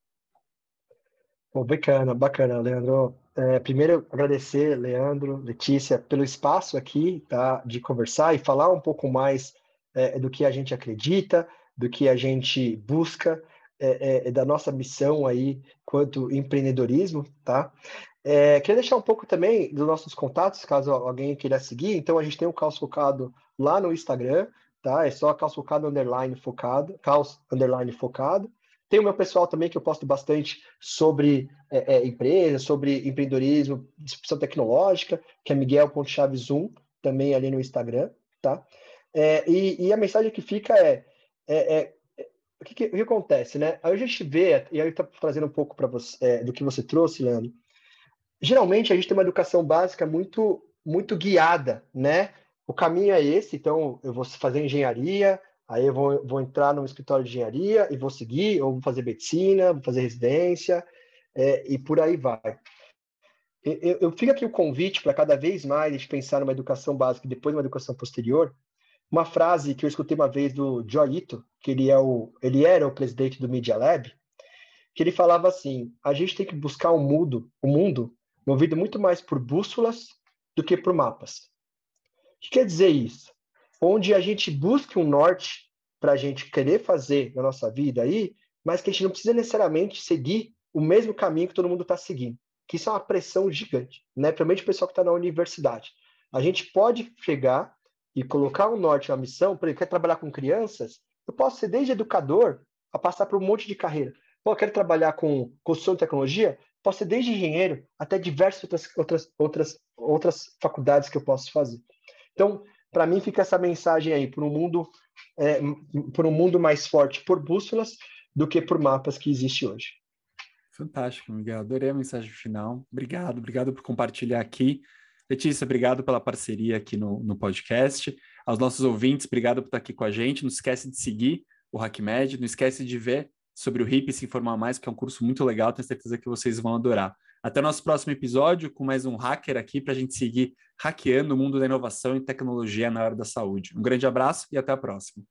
S1: Bom, bacana, bacana, Leandro. É, primeiro, agradecer, Leandro, Letícia, pelo espaço aqui, tá, de conversar e falar um pouco mais é, do que a gente acredita, do que a gente busca, é, é da nossa missão aí quanto empreendedorismo, tá? É, queria deixar um pouco também dos nossos contatos, caso alguém queira seguir. Então, a gente tem o Caos Focado lá no Instagram, tá? É só Caos Focado Underline Focado, Caos Underline Focado. Tem o meu pessoal também, que eu posto bastante sobre é, é, empresa, sobre empreendedorismo, disrupção tecnológica, que é Miguel.chaves1, também ali no Instagram, tá? É, e, e, a mensagem que fica é, é, é o que, que, o que, acontece, né? Aí a gente vê, e aí tá trazendo um pouco para você é, do que você trouxe, Leandro, geralmente a gente tem uma educação básica muito muito guiada, né? O caminho é esse, então eu vou fazer engenharia, aí eu vou, vou entrar no escritório de engenharia e vou seguir, ou vou fazer medicina, vou fazer residência, é, e por aí vai. Eu, eu fico aqui o convite para cada vez mais a gente pensar numa educação básica e depois uma educação posterior. Uma frase que eu escutei uma vez do Joy Ito, que ele, é o, ele era o presidente do Media Lab, que ele falava assim: a gente tem que buscar o um mundo, o um mundo movido muito mais por bússolas do que por mapas. O que quer dizer isso? Onde a gente busca um norte para a gente querer fazer na nossa vida aí, mas que a gente não precisa necessariamente seguir o mesmo caminho que todo mundo está seguindo. Que isso é uma pressão gigante, né? Principalmente o pessoal que está na universidade. A gente pode chegar e colocar um norte, uma missão, para ele quer trabalhar com crianças, eu posso ser desde educador a passar por um monte de carreira. Pô, eu quero trabalhar com construção de tecnologia, Pode ser desde engenheiro até diversas outras, outras, outras, outras faculdades que eu posso fazer. Então, para mim fica essa mensagem aí por um mundo é, por um mundo mais forte por bússolas do que por mapas que existe hoje.
S2: Fantástico, Miguel. Adorei a mensagem final. Obrigado, obrigado por compartilhar aqui. Letícia, obrigado pela parceria aqui no, no podcast. Aos nossos ouvintes, obrigado por estar aqui com a gente. Não esquece de seguir o HackMed, não esquece de ver sobre o HIP e se informar mais, que é um curso muito legal, tenho certeza que vocês vão adorar. Até o nosso próximo episódio com mais um hacker aqui para a gente seguir hackeando o mundo da inovação e tecnologia na área da saúde. Um grande abraço e até a próxima.